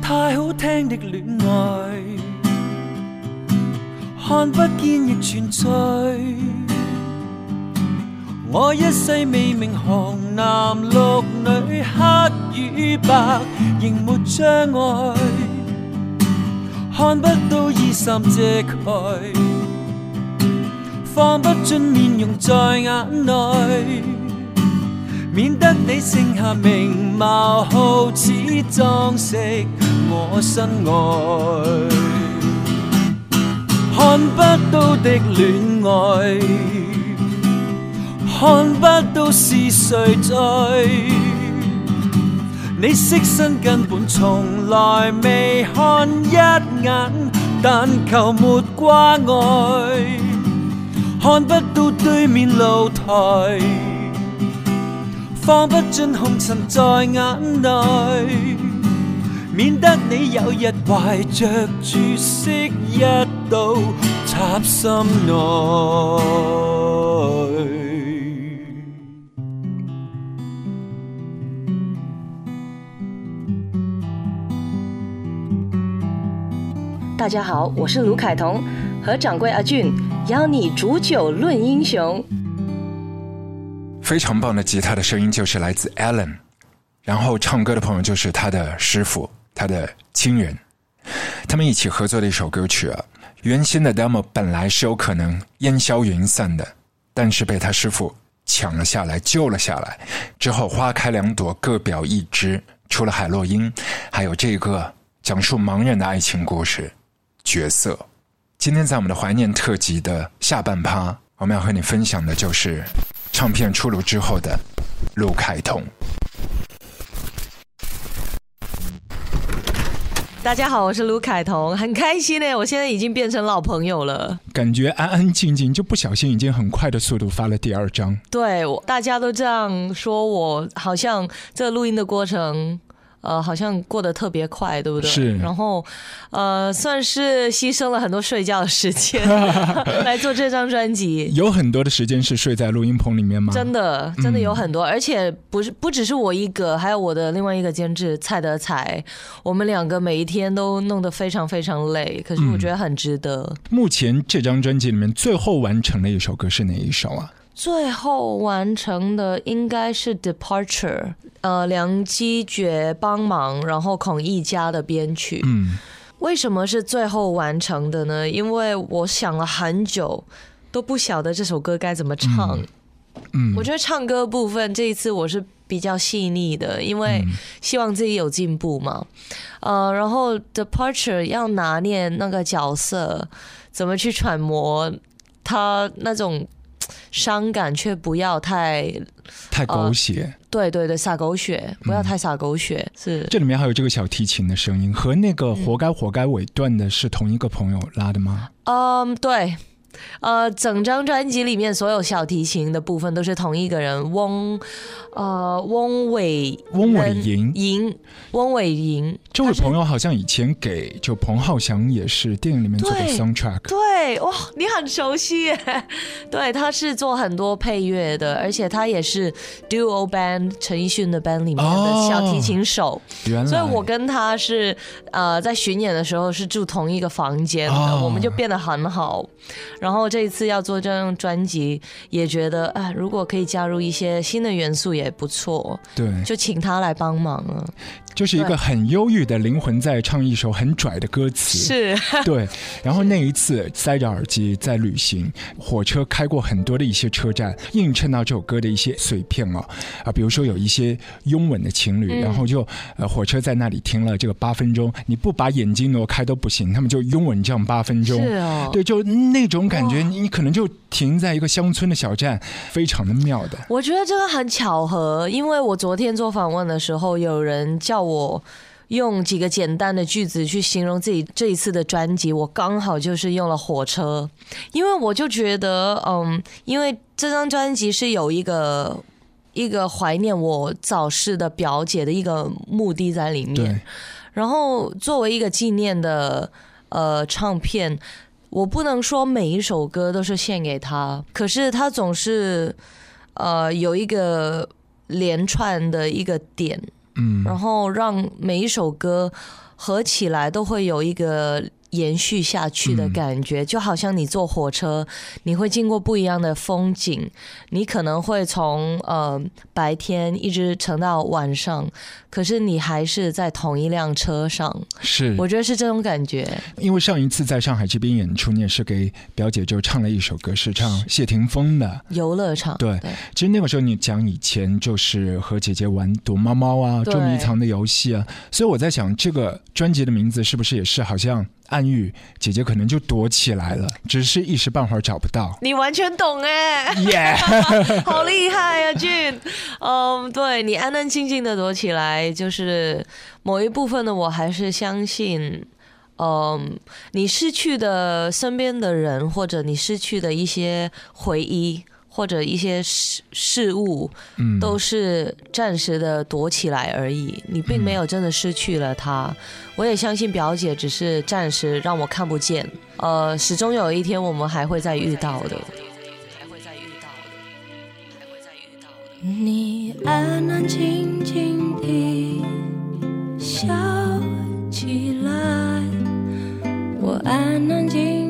[SPEAKER 6] 太好聽的戀愛，看不見亦存在。我一世未明紅男綠女黑與白，仍沒障礙，看不到衣衫遮盖，放不进面容在眼內。免得你剩下明貌，好似裝飾我身外，看不到的戀愛，看不到是誰在。你色身根本從來未看一眼，但求沒掛礙，看不到對面露台。放不進紅塵在眼內，免得你有日懷着注釋一刀插心內。
[SPEAKER 2] 大家好，我是卢凯彤，和掌柜阿俊邀你煮酒论英雄。
[SPEAKER 7] 非常棒的吉他的声音就是来自 Allen，然后唱歌的朋友就是他的师傅，他的亲人，他们一起合作的一首歌曲啊。原先的 demo 本来是有可能烟消云散的，但是被他师傅抢了下来，救了下来。之后花开两朵，各表一枝，除了海洛因，还有这个讲述盲人的爱情故事角色。今天在我们的怀念特辑的下半趴，我们要和你分享的就是。唱片出炉之后的陆凯彤。
[SPEAKER 2] 大家好，我是卢凯彤，很开心呢，我现在已经变成老朋友了。
[SPEAKER 1] 感觉安安静静，就不小心已经很快的速度发了第二张。
[SPEAKER 2] 对，我大家都这样说，我好像这录音的过程。呃，好像过得特别快，对不对？
[SPEAKER 1] 是。
[SPEAKER 2] 然后，呃，算是牺牲了很多睡觉的时间 来做这张专辑。
[SPEAKER 1] 有很多的时间是睡在录音棚里面吗？
[SPEAKER 2] 真的，真的有很多，嗯、而且不是不只是我一个，还有我的另外一个监制蔡德才，我们两个每一天都弄得非常非常累，可是我觉得很值得。
[SPEAKER 1] 嗯、目前这张专辑里面最后完成的一首歌是哪一首啊？
[SPEAKER 2] 最后完成的应该是《Departure》，呃，梁基觉帮忙，然后孔奕家的编曲。
[SPEAKER 1] 嗯，
[SPEAKER 2] 为什么是最后完成的呢？因为我想了很久，都不晓得这首歌该怎么唱。
[SPEAKER 1] 嗯，
[SPEAKER 2] 我觉得唱歌部分这一次我是比较细腻的，因为希望自己有进步嘛。呃，然后《Departure》要拿捏那个角色，怎么去揣摩他那种。伤感却不要太
[SPEAKER 1] 太狗血、
[SPEAKER 2] 呃，对对对，撒狗血，不要太撒狗血。嗯、是
[SPEAKER 1] 这里面还有这个小提琴的声音，和那个《活该活该》尾段的是同一个朋友拉的吗？
[SPEAKER 2] 嗯，对。呃，整张专辑里面所有小提琴的部分都是同一个人，翁，呃，翁伟，
[SPEAKER 1] 翁伟莹，
[SPEAKER 2] 莹，翁伟莹。
[SPEAKER 1] 这位朋友好像以前给就彭浩翔也是电影里面做的 soundtrack。
[SPEAKER 2] 对，哇，你很熟悉耶。对，他是做很多配乐的，而且他也是 duo band 陈奕迅的 band 里面的小提琴手。
[SPEAKER 1] 哦、原来，
[SPEAKER 2] 所以我跟他是呃在巡演的时候是住同一个房间的，
[SPEAKER 1] 哦、
[SPEAKER 2] 我们就变得很好。然后这一次要做这张专辑，也觉得啊，如果可以加入一些新的元素也不错。
[SPEAKER 1] 对，
[SPEAKER 2] 就请他来帮忙了。
[SPEAKER 1] 就是一个很忧郁的灵魂在唱一首很拽的歌词。
[SPEAKER 2] 是，
[SPEAKER 1] 对。然后那一次塞着耳机在旅行，火车开过很多的一些车站，映衬到这首歌的一些碎片哦啊，比如说有一些拥吻的情侣，
[SPEAKER 2] 嗯、
[SPEAKER 1] 然后就呃火车在那里停了这个八分钟，你不把眼睛挪开都不行，他们就拥吻这样八分钟。
[SPEAKER 2] 是哦，
[SPEAKER 1] 对，就那种感觉，你可能就停在一个乡村的小站，非常的妙的。
[SPEAKER 2] 我觉得这个很巧合，因为我昨天做访问的时候，有人叫我用几个简单的句子去形容自己这一次的专辑，我刚好就是用了火车，因为我就觉得，嗯，因为这张专辑是有一个一个怀念我早逝的表姐的一个目的在里面，然后作为一个纪念的呃唱片。我不能说每一首歌都是献给他，可是他总是，呃，有一个连串的一个点，
[SPEAKER 1] 嗯。
[SPEAKER 2] 然后让每一首歌合起来都会有一个延续下去的感觉，就好像你坐火车，你会经过不一样的风景，你可能会从呃白天一直乘到晚上，可是你还是在同一辆车上，
[SPEAKER 1] 是。
[SPEAKER 2] 我觉得是这种感觉。
[SPEAKER 1] 因为上一次在上海这边演出，你也是给表姐就唱了一首歌，是唱谢霆锋的。
[SPEAKER 2] 游乐场，
[SPEAKER 1] 对。其实那个时候你讲以前就是和姐姐玩躲猫猫啊、捉迷藏的游戏啊，所以我在想这个专辑的名字是不是也是好像暗喻姐姐可能就躲起来了，只是一时半会儿找不到。
[SPEAKER 2] 你完全懂哎、
[SPEAKER 1] 耶、
[SPEAKER 2] 好厉害啊，俊！嗯，对你安安静静的躲起来，就是某一部分的我还是相信，嗯，你失去的身边的人，或者你失去的一些回忆，或者一些事事物，
[SPEAKER 1] 嗯，
[SPEAKER 2] 都是暂时的躲起来而已，你并没有真的失去了他。我也相信表姐只是暂时让我看不见，呃，始终有一天我们还会再遇到的。还会再遇到的，还会再遇到的。
[SPEAKER 5] 你安安静静地笑起来，我安安静静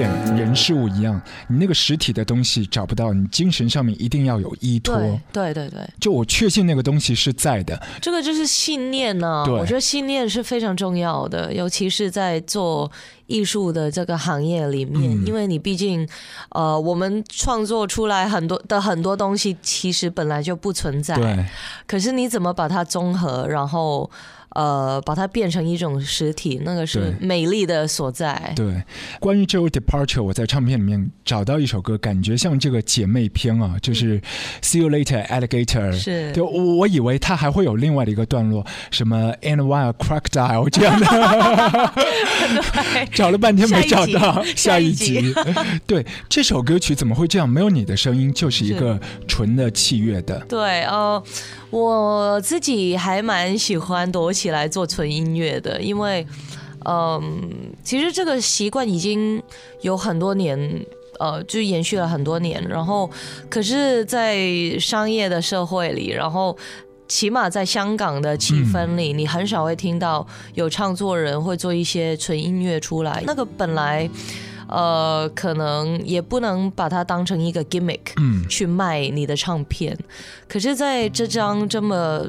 [SPEAKER 1] 片、人事物一样，你那个实体的东西找不到，你精神上面一定要有依托。
[SPEAKER 2] 对对对对，
[SPEAKER 1] 就我确信那个东西是在的，
[SPEAKER 2] 这个就是信念呢、
[SPEAKER 1] 对
[SPEAKER 2] 我觉得信念是非常重要的，尤其是在做艺术的这个行业里面，
[SPEAKER 1] 嗯。
[SPEAKER 2] 因为你毕竟，呃，我们创作出来很多的很多东西，其实本来就不存在。
[SPEAKER 1] 对，
[SPEAKER 2] 可是你怎么把它综合，然后呃，把它变成一种实体，那个是美丽的所在。
[SPEAKER 1] 对，关于这首 Departure，我在唱片里面找到一首歌，感觉像这个姐妹篇啊，就是 See You Later Alligator。
[SPEAKER 2] 嗯是
[SPEAKER 1] 就，我我以为它还会有另外的一个段落，什么 And While Crocodile 这样的，找了半天没找到。
[SPEAKER 2] 下一
[SPEAKER 1] 一
[SPEAKER 2] 集
[SPEAKER 1] 集，对，这首歌曲怎么会这样？没有你的声音，就是一个纯的器乐的。
[SPEAKER 2] 对，呃，我自己还蛮喜欢躲起来做纯音乐的，因为，嗯、其实这个习惯已经有很多年。呃，就延续了很多年，然后，可是，在商业的社会里，然后起码在香港的气氛里，你很少会听到有唱作人会做一些纯音乐出来。那个本来，呃，可能也不能把它当成一个 gimmick，
[SPEAKER 1] 嗯，
[SPEAKER 2] 去卖你的唱片。可是，在这张这么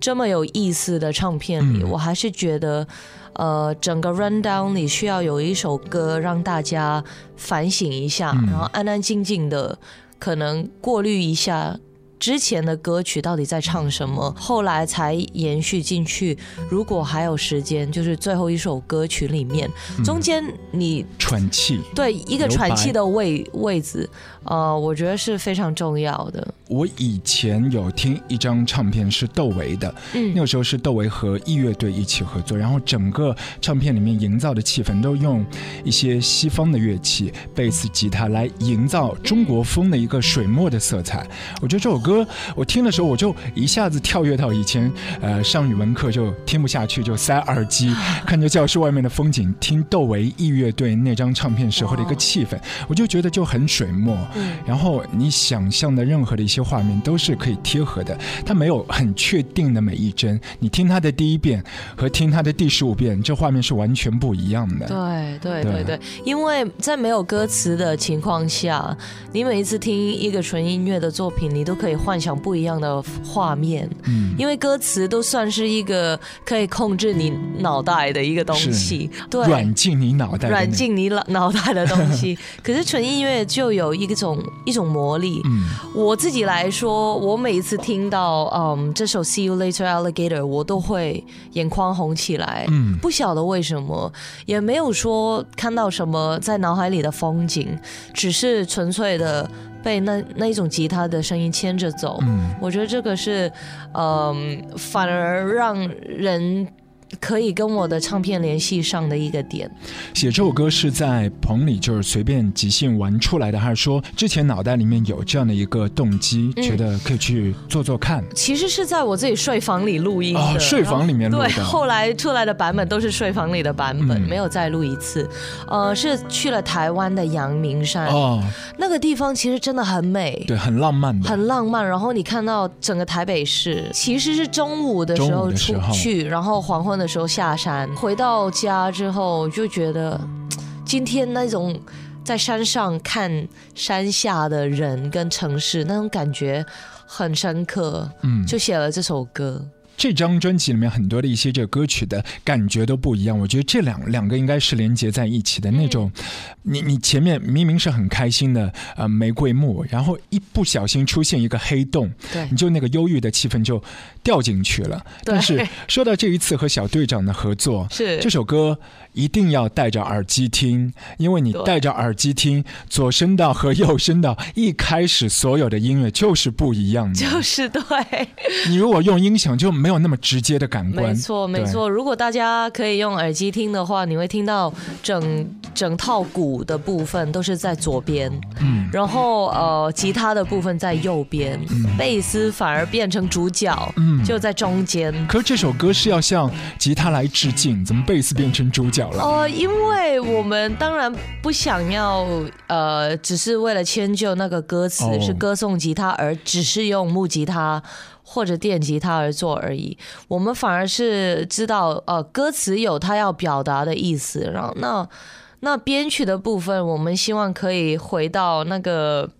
[SPEAKER 2] 这么有意思的唱片里，
[SPEAKER 1] 嗯
[SPEAKER 2] 我还是觉得，呃，整个 rundown 里需要有一首歌让大家反省一下，
[SPEAKER 1] 嗯
[SPEAKER 2] 然后安安静静的，可能过滤一下。之前的歌曲到底在唱什么？后来才延续进去。如果还有时间，就是最后一首歌曲里面，中间你
[SPEAKER 1] 喘气。
[SPEAKER 2] 对一个喘气的位位置，呃，我觉得是非常重要的。
[SPEAKER 1] 我以前有听一张唱片是窦唯的，嗯那
[SPEAKER 2] 嗯，
[SPEAKER 1] 个时候是窦唯和艺乐队一起合作，然后整个唱片里面营造的气氛都用一些西方的乐器，贝斯、吉他来营造中国风的一个水墨的色彩。我觉得这首歌我听的时候，我就一下子跳跃到以前呃上语文课就听不下去，就塞耳机看着教室外面的风景，听窦唯艺乐队那张唱片时候的一个气氛，我就觉得就很水墨。
[SPEAKER 2] 嗯
[SPEAKER 1] 然后你想象的任何的一些画面都是可以贴合的，它没有很确定的每一帧。你听它的第一遍和听它的第十五遍，这画面是完全不一样的。
[SPEAKER 2] 对对
[SPEAKER 1] 对
[SPEAKER 2] 对对，因为在没有歌词的情况下，你每一次听一个纯音乐的作品，你都可以幻想不一样的画面。
[SPEAKER 1] 嗯，
[SPEAKER 2] 因为歌词都算是一个可以控制你脑袋的一个东西，对，
[SPEAKER 1] 软进你脑袋
[SPEAKER 2] 软进你脑脑袋的东西。可是纯音乐就有一种一种魔力。
[SPEAKER 1] 嗯
[SPEAKER 2] 我自己来说，我每一次听到嗯这首《See You Later Alligator》，我都会眼眶红起来。
[SPEAKER 1] 嗯
[SPEAKER 2] 不晓得为什么，也没有说看到什么在脑海里的风景，只是纯粹的被那那一种吉他的声音牵着走。
[SPEAKER 1] 嗯，
[SPEAKER 2] 我觉得这个是，嗯、反而让人可以跟我的唱片联系上的一个点。
[SPEAKER 1] 写这首歌是在棚里就是随便即兴玩出来的，还是说之前脑袋里面有这样的一个动机，
[SPEAKER 2] 嗯
[SPEAKER 1] 觉得可以去做做看？
[SPEAKER 2] 其实是在我自己睡房里录音的，
[SPEAKER 1] 哦睡房里面录的
[SPEAKER 2] 对，后来出来的版本都是睡房里的版本，
[SPEAKER 1] 嗯
[SPEAKER 2] 没有再录一次。呃，是去了台湾的阳明山，
[SPEAKER 1] 哦，
[SPEAKER 2] 那个地方其实真的很美。
[SPEAKER 1] 对，很浪漫的，
[SPEAKER 2] 很浪漫，然后你看到整个台北市，其实是中午的时候出去，然后黄昏的时候下山，回到家之后就觉得，今天那种在山上看山下的人跟城市那种感觉很深刻，
[SPEAKER 1] 嗯，
[SPEAKER 2] 就写了这首歌。
[SPEAKER 1] 这张专辑里面很多的一些这个歌曲的感觉都不一样，我觉得这两两个应该是连接在一起的那种。
[SPEAKER 2] 嗯
[SPEAKER 1] 你你前面明明是很开心的呃玫瑰木，然后一不小心出现一个黑洞，
[SPEAKER 2] 对
[SPEAKER 1] 你就那个忧郁的气氛就掉进去了。但是说到这一次和小队长的合作，
[SPEAKER 2] 是
[SPEAKER 1] 这首歌一定要戴着耳机听，因为你戴着耳机听，左声道和右声道一开始所有的音乐就是不一样的。
[SPEAKER 2] 就是对，
[SPEAKER 1] 你如果用音响就没有那么直接的感官。
[SPEAKER 2] 没错没错。如果大家可以用耳机听的话，你会听到整整套鼓的部分都是在左边，
[SPEAKER 1] 嗯，
[SPEAKER 2] 然后呃，吉他的部分在右边，贝斯反而变成主角，
[SPEAKER 1] 嗯
[SPEAKER 2] 就在中间。
[SPEAKER 1] 可是这首歌是要向吉他来致敬，怎么贝斯变成主角了？
[SPEAKER 2] 呃，因为我们当然不想要，呃，只是为了迁就那个歌词、
[SPEAKER 1] 哦
[SPEAKER 2] 是歌颂吉他，而只是用木吉他或者电吉他而做而已。我们反而是知道，呃，歌词有它要表达的意思，然后那那编曲的部分，我们希望可以回到那个。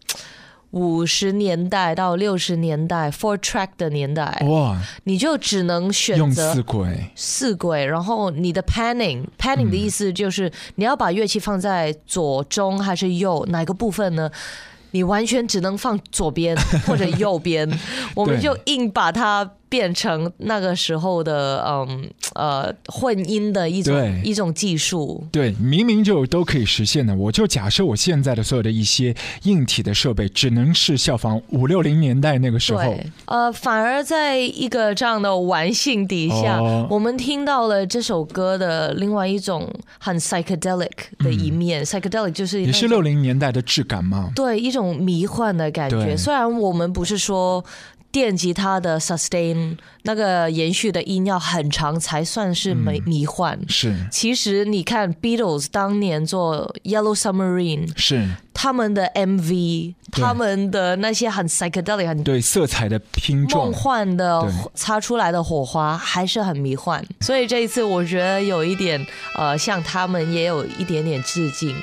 [SPEAKER 2] 五十年代到六十年代 four track 的年代，
[SPEAKER 1] 哇，
[SPEAKER 2] 你就只能选
[SPEAKER 1] 用
[SPEAKER 2] 择
[SPEAKER 1] 四轨，
[SPEAKER 2] 四轨，然后你的 panning panning 的意思就是你要把乐器放在左中还是右哪个部分呢？你完全只能放左边或者右边，我们就硬把它变成那个时候的嗯呃混音的一种一种技术。
[SPEAKER 1] 对，明明就都可以实现的。我就假设我现在的所有的一些硬体的设备，只能是效仿五六零年代那个时候。
[SPEAKER 2] 对，呃，反而在一个这样的玩性底下，
[SPEAKER 1] 哦
[SPEAKER 2] 我们听到了这首歌的另外一种很 psychedelic 的一面。psychedelic 就是
[SPEAKER 1] 嗯也是六零年代的质感嘛。
[SPEAKER 2] 对一种迷幻的感觉。虽然我们不是说电吉他的 sustain 那个延续的音要很长才算是迷迷幻。
[SPEAKER 1] 是
[SPEAKER 2] 其实你看 Beatles 当年做 Yellow Submarine，
[SPEAKER 1] 是，
[SPEAKER 2] 他们的 MV，他们的那些很 psychedelic、很
[SPEAKER 1] 对色彩的拼撞
[SPEAKER 2] 梦。幻的擦出来的火花还是很迷幻，所以这一次我觉得有一点呃，向他们也有一点点致敬。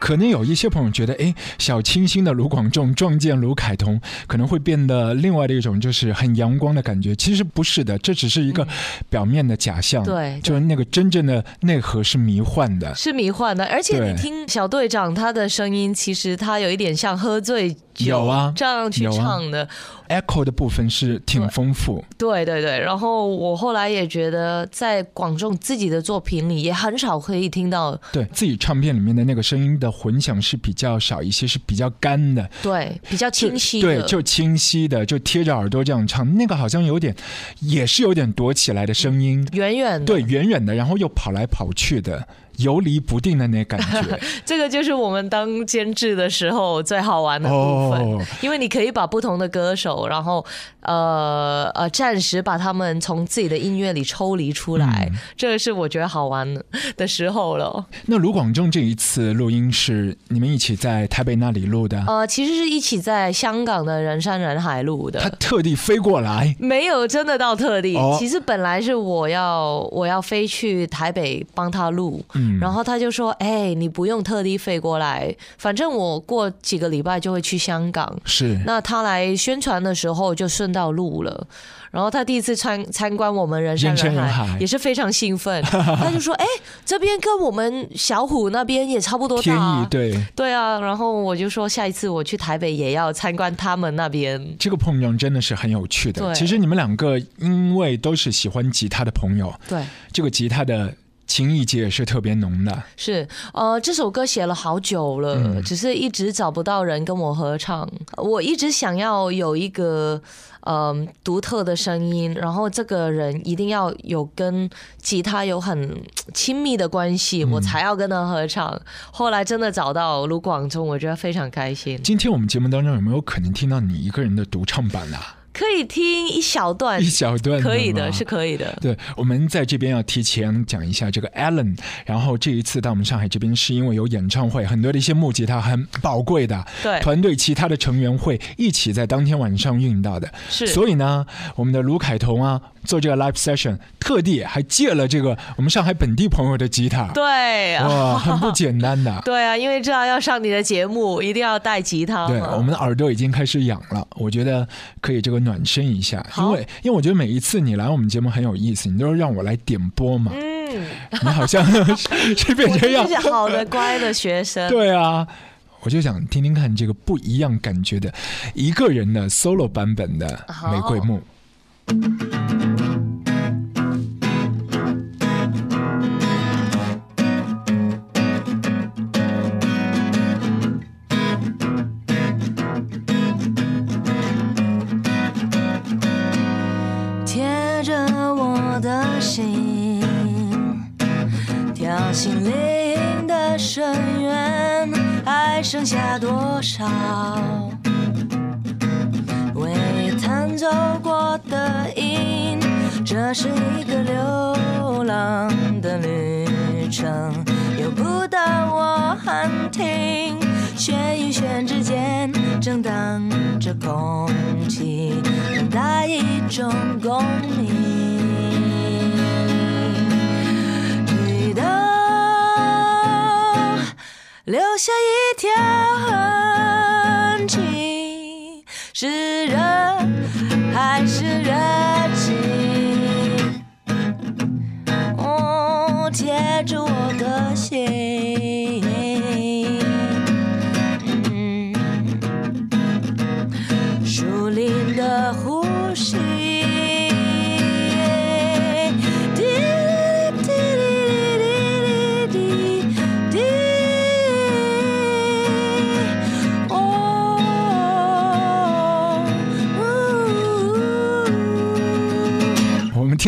[SPEAKER 1] 可能有一些朋友觉得，哎，小清新的卢广仲撞见卢凯彤，可能会变得另外的一种，就是很阳光的感觉。其实不是的，这只是一个表面的假象。
[SPEAKER 2] 嗯对
[SPEAKER 1] 就是那个真正的内核是迷幻的。
[SPEAKER 2] 是迷幻的，而且你听小队长他的声音，其实他有一点像喝醉酒
[SPEAKER 1] 有啊
[SPEAKER 2] 这样去唱的。
[SPEAKER 1] echo 的部分是挺丰富。
[SPEAKER 2] 对对对，然后我后来也觉得，在广众自己的作品里，也很少可以听到
[SPEAKER 1] 对自己唱片里面的那个声音的混响是比较少一些，是比较干的，
[SPEAKER 2] 对比较清晰的，
[SPEAKER 1] 对，就清晰的，就贴着耳朵这样唱。那个好像有点，也是有点躲起来的声音，
[SPEAKER 2] 远远的。
[SPEAKER 1] 对，远远的，然后又跑来跑去的，游离不定的那感觉。
[SPEAKER 2] 这个就是我们当监制的时候最好玩的部分，
[SPEAKER 1] 哦
[SPEAKER 2] 因为你可以把不同的歌手，然后呃呃，暂时把他们从自己的音乐里抽离出来，
[SPEAKER 1] 嗯
[SPEAKER 2] 这个是我觉得好玩的的时候了。
[SPEAKER 1] 那卢广仲这一次录音是你们一起在台北那里录的，
[SPEAKER 2] 呃，其实是一起在香港的人山人海录的。
[SPEAKER 1] 他特地飞过来。
[SPEAKER 2] 没有真的到特地，
[SPEAKER 1] 哦
[SPEAKER 2] 其实本来是我要我要飞去台北帮他录，
[SPEAKER 1] 嗯
[SPEAKER 2] 然后他就说：“哎、你不用特地飞过来，反正我过几个礼拜就会去香港。
[SPEAKER 1] 是
[SPEAKER 2] 那他来宣传的时候就顺道录了。然后他第一次参参观我们人山
[SPEAKER 1] 人
[SPEAKER 2] 海，也是非常兴奋。他就说：“哎、这边跟我们小虎那边也差不多
[SPEAKER 1] 天
[SPEAKER 2] 大、啊。”
[SPEAKER 1] 对
[SPEAKER 2] 对啊，然后我就说下一次我去台北也要参观他们那边。
[SPEAKER 1] 这个朋友真的是很有趣的。
[SPEAKER 2] 对
[SPEAKER 1] 其实你们两个因为都是喜欢吉他的朋友，
[SPEAKER 2] 对，
[SPEAKER 1] 这个吉他的情意结也是特别浓的。
[SPEAKER 2] 是，呃，这首歌写了好久了，
[SPEAKER 1] 嗯
[SPEAKER 2] 只是一直找不到人跟我合唱。我一直想要有一个嗯、独特的声音，然后这个人一定要有跟吉他有很亲密的关系，
[SPEAKER 1] 嗯
[SPEAKER 2] 我才要跟他合唱。后来真的找到卢广仲，我觉得非常开心。
[SPEAKER 1] 今天我们节目当中有没有可能听到你一个人的独唱版啊？
[SPEAKER 2] 可以听一小段
[SPEAKER 1] 一，小段
[SPEAKER 2] 可以的，是可以的。
[SPEAKER 1] 对，我们在这边要提前讲一下这个 Alan，然后这一次到我们上海这边是因为有演唱会，很多的一些木吉他很宝贵的，
[SPEAKER 2] 对
[SPEAKER 1] 团队其他的成员会一起在当天晚上运到的，
[SPEAKER 2] 是
[SPEAKER 1] 所以呢，我们的卢凯彤啊做这个 live session，特地还借了这个我们上海本地朋友的吉他，
[SPEAKER 2] 对啊。
[SPEAKER 1] 哇，很不简单的。
[SPEAKER 2] 对啊，因为知道要上你的节目，一定要带吉他。
[SPEAKER 1] 对，我们的耳朵已经开始痒了，我觉得可以这个暖身一下，因为因为我觉得每一次你来我们节目很有意思，你都是让我来点播嘛，
[SPEAKER 2] 嗯，
[SPEAKER 1] 你好像 是是变
[SPEAKER 2] 我
[SPEAKER 1] 成样
[SPEAKER 2] 是好的 乖的学生。
[SPEAKER 1] 对啊，我就想听听看这个不一样感觉的一个人的 solo 版本的《玫瑰木》。
[SPEAKER 5] 心灵的深渊，还剩下多少？未弹奏过的音，这是一个流浪的旅程，由不得我喊停，弦与弦之间震荡着空气，等待一种共鸣。留下一条痕迹，是热还是热情？哦，贴住我的心。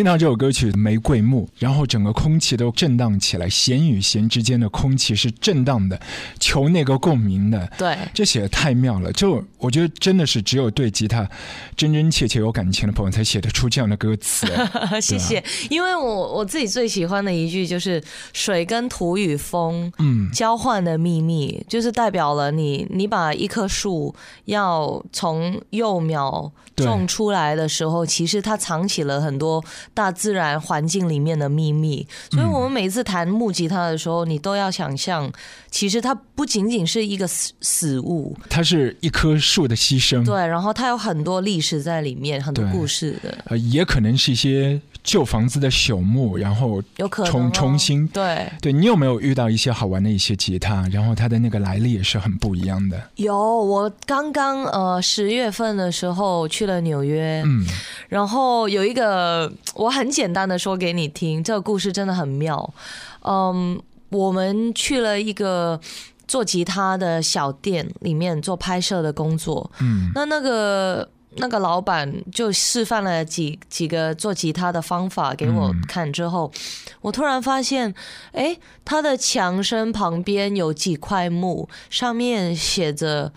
[SPEAKER 1] 听到这首歌曲《玫瑰木》，然后整个空气都震荡起来，弦与弦之间的空气是震荡的，求那个共鸣的。
[SPEAKER 2] 对，
[SPEAKER 1] 这写的太妙了，就我觉得真的是只有对吉他真真切切有感情的朋友才写得出这样的歌词。
[SPEAKER 2] 谢谢。因为我我自己最喜欢的一句就是“水跟土与风
[SPEAKER 1] 嗯，
[SPEAKER 2] 交换的秘密”，就是代表了你你把一棵树要从幼苗种出来的时候，其实它藏起了很多大自然环境里面的秘密。所以我们每次弹木吉他的时候，你都要想象，其实它不仅仅是一个死死物，
[SPEAKER 1] 它是一棵树的牺牲，
[SPEAKER 2] 对，然后它有很多历史在里面，很多故事的，
[SPEAKER 1] 呃，也可能是一些旧房子的朽木，然后重
[SPEAKER 2] 哦、
[SPEAKER 1] 重新
[SPEAKER 2] 对。
[SPEAKER 1] 对你有没有遇到一些好玩的一些吉他，然后它的那个来历也是很不一样的。
[SPEAKER 2] 有，我刚刚呃十月份的时候去了纽约，
[SPEAKER 1] 嗯，
[SPEAKER 2] 然后有一个我很简单的说给你听，这个故事真的很妙。嗯，我们去了一个做吉他的小店里面做拍摄的工作，
[SPEAKER 1] 嗯，
[SPEAKER 2] 那那个。那个老板就示范了几几个做吉他的方法给我
[SPEAKER 1] 嗯
[SPEAKER 2] 看之后，我突然发现，哎，他的墙身旁边有几块木，上面写着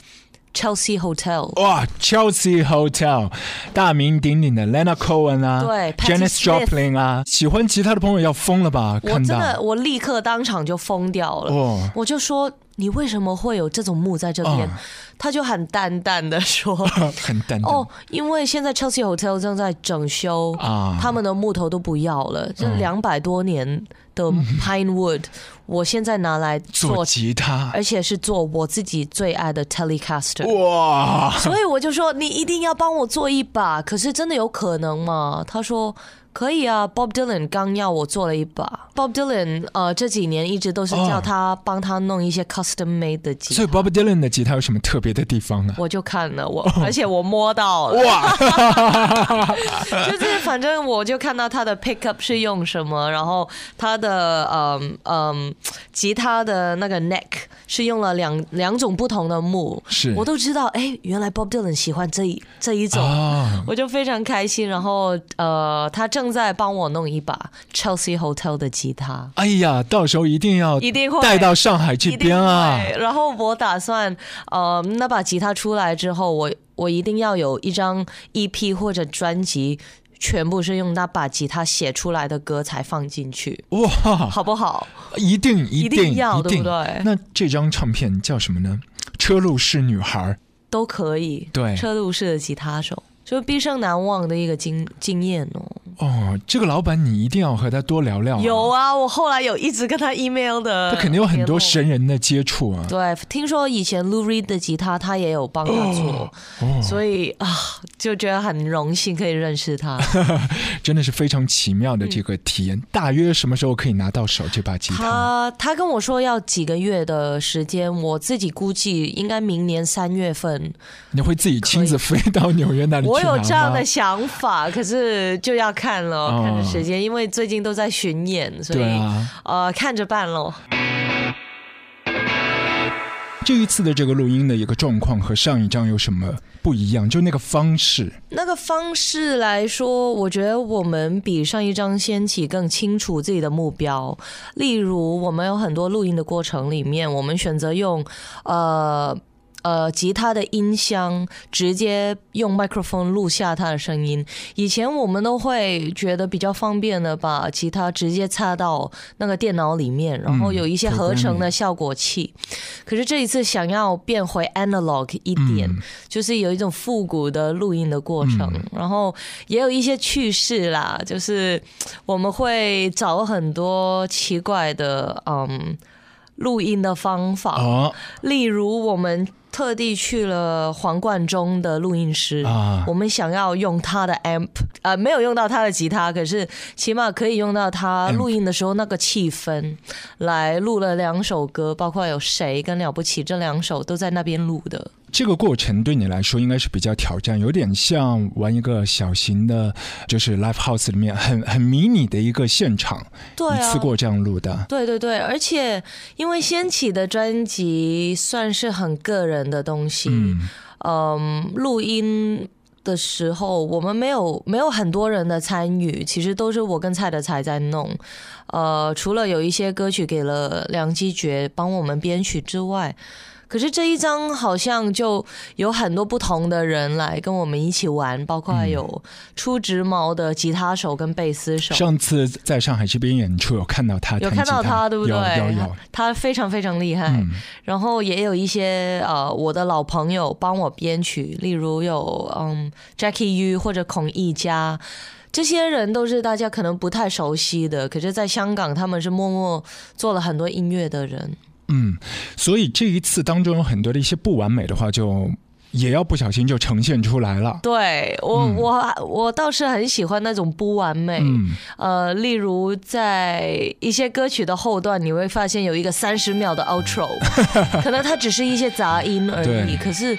[SPEAKER 2] Chelsea Hotel。
[SPEAKER 1] 哇，Chelsea Hotel，大名鼎鼎的 Leonard Cohen 啊，
[SPEAKER 2] 对
[SPEAKER 1] ，Janis
[SPEAKER 2] Smith
[SPEAKER 1] Joplin 啊，喜欢吉他的朋友要疯了吧？
[SPEAKER 2] 我
[SPEAKER 1] 看
[SPEAKER 2] 真的，
[SPEAKER 1] 到
[SPEAKER 2] 我立刻当场就疯掉了。
[SPEAKER 1] 哦，
[SPEAKER 2] 我就说你为什么会有这种木在这边？
[SPEAKER 1] 哦
[SPEAKER 2] 他就很淡淡的说
[SPEAKER 1] 很淡淡。
[SPEAKER 2] 哦，因为现在 Chelsea Hotel 正在整修，
[SPEAKER 1] 啊，
[SPEAKER 2] 他们的木头都不要了，这
[SPEAKER 1] 嗯。
[SPEAKER 2] 两百多年的 Pine Wood，、我现在拿来
[SPEAKER 1] 做
[SPEAKER 2] 做，
[SPEAKER 1] 吉他，
[SPEAKER 2] 而且是做我自己最爱的 Telecaster。
[SPEAKER 1] 哇，
[SPEAKER 2] 所以我就说你一定要帮我做一把，可是真的有可能吗？他说可以啊，Bob Dylan 刚要我做了一把。Bob Dylan 呃这几年一直都是叫他帮他弄一些 custom made 的吉他。
[SPEAKER 1] 所以 Bob Dylan 的吉他有什么特别的地方呢？
[SPEAKER 2] 我就看了我，而且我摸到了，
[SPEAKER 1] 哇，
[SPEAKER 2] 就是反正我就看到他的 pickup 是用什么，然后他的嗯嗯吉他的那个 neck 是用了两两种不同的木，
[SPEAKER 1] 是
[SPEAKER 2] 我都知道，哎，原来 Bob Dylan 喜欢这一这一种。
[SPEAKER 1] 啊，
[SPEAKER 2] 我就非常开心，然后呃，他正在帮我弄一把 Chelsea Hotel 的吉他，
[SPEAKER 1] 哎呀，到时候一定要
[SPEAKER 2] 一定会
[SPEAKER 1] 带到上海这边啊！
[SPEAKER 2] 然后我打算，呃，那把吉他出来之后，我我一定要有一张 EP 或者专辑，全部是用那把吉他写出来的歌才放进去，
[SPEAKER 1] 哇，
[SPEAKER 2] 好不好？
[SPEAKER 1] 一定一定
[SPEAKER 2] 要对不对
[SPEAKER 1] 那这张唱片叫什么呢？车路士女孩。
[SPEAKER 2] 都可以。
[SPEAKER 1] 对
[SPEAKER 2] 车路士的吉他手，就毕生难忘的一个经经验哦。
[SPEAKER 1] 哦，这个老板你一定要和他多聊聊、
[SPEAKER 2] 有，啊，我后来有一直跟他 email 的，
[SPEAKER 1] 他肯定有很多神人的接触啊。
[SPEAKER 2] 对，听说以前 Lou Reed 的吉他他也有帮他做，
[SPEAKER 1] 哦，
[SPEAKER 2] 所以啊，就觉得很荣幸可以认识他。
[SPEAKER 1] 真的是非常奇妙的这个体验。大约什么时候可以拿到手这把吉他？
[SPEAKER 2] 他他跟我说要几个月的时间，我自己估计应该明年三月份。
[SPEAKER 1] 你会自己亲自飞到纽约那里去
[SPEAKER 2] 我有这样的想法，可是就要看了，
[SPEAKER 1] 哦
[SPEAKER 2] 看着时间，因为最近都在巡演，所以、
[SPEAKER 1] 啊，
[SPEAKER 2] 呃看着办喽。
[SPEAKER 1] 这一次的这个录音的一个状况和上一张有什么不一样？就那个方式，
[SPEAKER 2] 那个方式来说，我觉得我们比上一张掀起更清楚自己的目标。例如，我们有很多录音的过程里面，我们选择用呃。呃，吉他的音箱直接用麦克风录下它的声音。以前我们都会觉得比较方便的，把吉他直接插到那个电脑里面，然后有一些合成的效果器。可是这一次想要变回 analog 一点，
[SPEAKER 1] 嗯。
[SPEAKER 2] 就是有一种复古的录音的过程，然后也有一些趣事啦，就是我们会找很多奇怪的嗯录音的方法，
[SPEAKER 1] 哦。
[SPEAKER 2] 例如我们特地去了黄贯中的录音师。
[SPEAKER 1] 啊
[SPEAKER 2] 我们想要用他的 amp，呃，没有用到他的吉他，可是起码可以用到他录音的时候那个气氛，来录了两首歌，包括有谁跟了不起这两首都在那边录的。
[SPEAKER 1] 这个过程对你来说应该是比较挑战，有点像玩一个小型的，就是 live house 里面很很迷你的一个现场，
[SPEAKER 2] 对啊，
[SPEAKER 1] 一次过这样录的。
[SPEAKER 2] 对对对，而且因为掀起的专辑算是很个人的东西，
[SPEAKER 1] 嗯，
[SPEAKER 2] 嗯，录音的时候我们没有没有很多人的参与，其实都是我跟蔡德才在弄。呃，除了有一些歌曲给了梁基觉帮我们编曲之外。可是这一张好像就有很多不同的人来跟我们一起玩，包括有出直毛的吉他手跟贝斯手，
[SPEAKER 1] 上次在上海这边演出有看到他
[SPEAKER 2] 有看到
[SPEAKER 1] 他
[SPEAKER 2] 他，对不对？
[SPEAKER 1] 有有有，
[SPEAKER 2] 他非常非常厉害。
[SPEAKER 1] 嗯
[SPEAKER 2] 然后也有一些呃我的老朋友帮我编曲，例如有嗯 Jackie Yu 或者孔乙嘉。这些人都是大家可能不太熟悉的，可是在香港他们是默默做了很多音乐的人。
[SPEAKER 1] 嗯，所以这一次当中有很多的一些不完美的话，就也要不小心就呈现出来了。
[SPEAKER 2] 对我、
[SPEAKER 1] 嗯
[SPEAKER 2] 我我倒是很喜欢那种不完美。
[SPEAKER 1] 嗯，
[SPEAKER 2] 呃，例如在一些歌曲的后段，你会发现有一个三十秒的 outro，可能它只是一些杂音而已，可是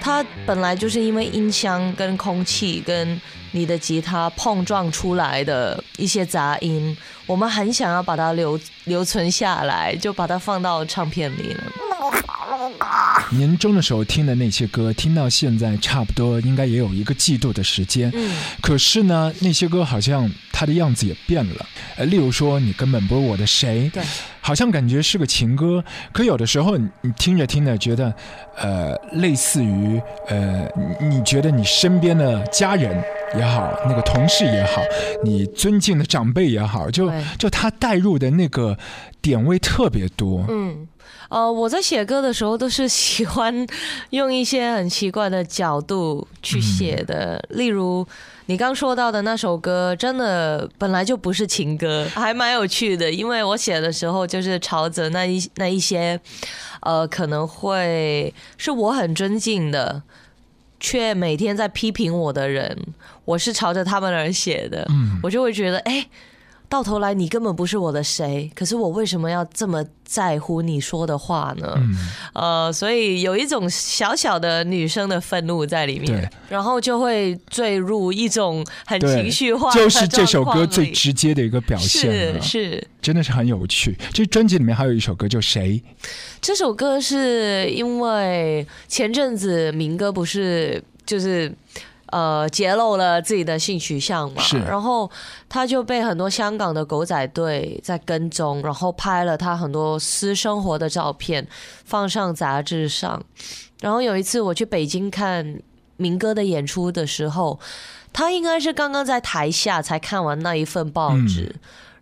[SPEAKER 2] 它本来就是因为音箱跟空气跟你的吉他碰撞出来的一些杂音，我们很想要把它留留存下来，就把它放到唱片里了。
[SPEAKER 1] 年中的时候听的那些歌，听到现在差不多应该也有一个季度的时间。
[SPEAKER 2] 嗯，
[SPEAKER 1] 可是呢，那些歌好像它的样子也变了。呃，例如说，你根本不是我的谁，
[SPEAKER 2] 对，
[SPEAKER 1] 好像感觉是个情歌，可有的时候你你听着听着觉得，呃，类似于呃，你你觉得你身边的家人也好，那个同事也好，你尊敬的长辈也好，就就他带入的那个点位特别多。
[SPEAKER 2] 嗯，呃，我在写歌的时候都是喜欢用一些很奇怪的角度去写的，例如你刚说到的那首歌，真的本来就不是情歌，还蛮有趣的，因为我写的时候就是朝着那一那一些，呃，可能会是我很尊敬的。却每天在批评我的人，我是朝着他们而写的，
[SPEAKER 1] 嗯
[SPEAKER 2] 我就会觉得，哎、到头来你根本不是我的谁，可是我为什么要这么在乎你说的话呢？
[SPEAKER 1] 嗯
[SPEAKER 2] 呃，所以有一种小小的女生的愤怒在里面
[SPEAKER 1] 对，
[SPEAKER 2] 然后就会坠入一种很情绪化
[SPEAKER 1] 就是这首歌最直接的一个表现，
[SPEAKER 2] 是是。
[SPEAKER 1] 真的是很有趣。这专辑里面还有一首歌叫《谁》，
[SPEAKER 2] 这首歌是因为前阵子明哥不是就是呃揭露了自己的性取向嘛
[SPEAKER 1] 是，
[SPEAKER 2] 然后他就被很多香港的狗仔队在跟踪，然后拍了他很多私生活的照片放上杂志上。然后有一次我去北京看民歌的演出的时候，他应该是刚刚在台下才看完那一份报纸，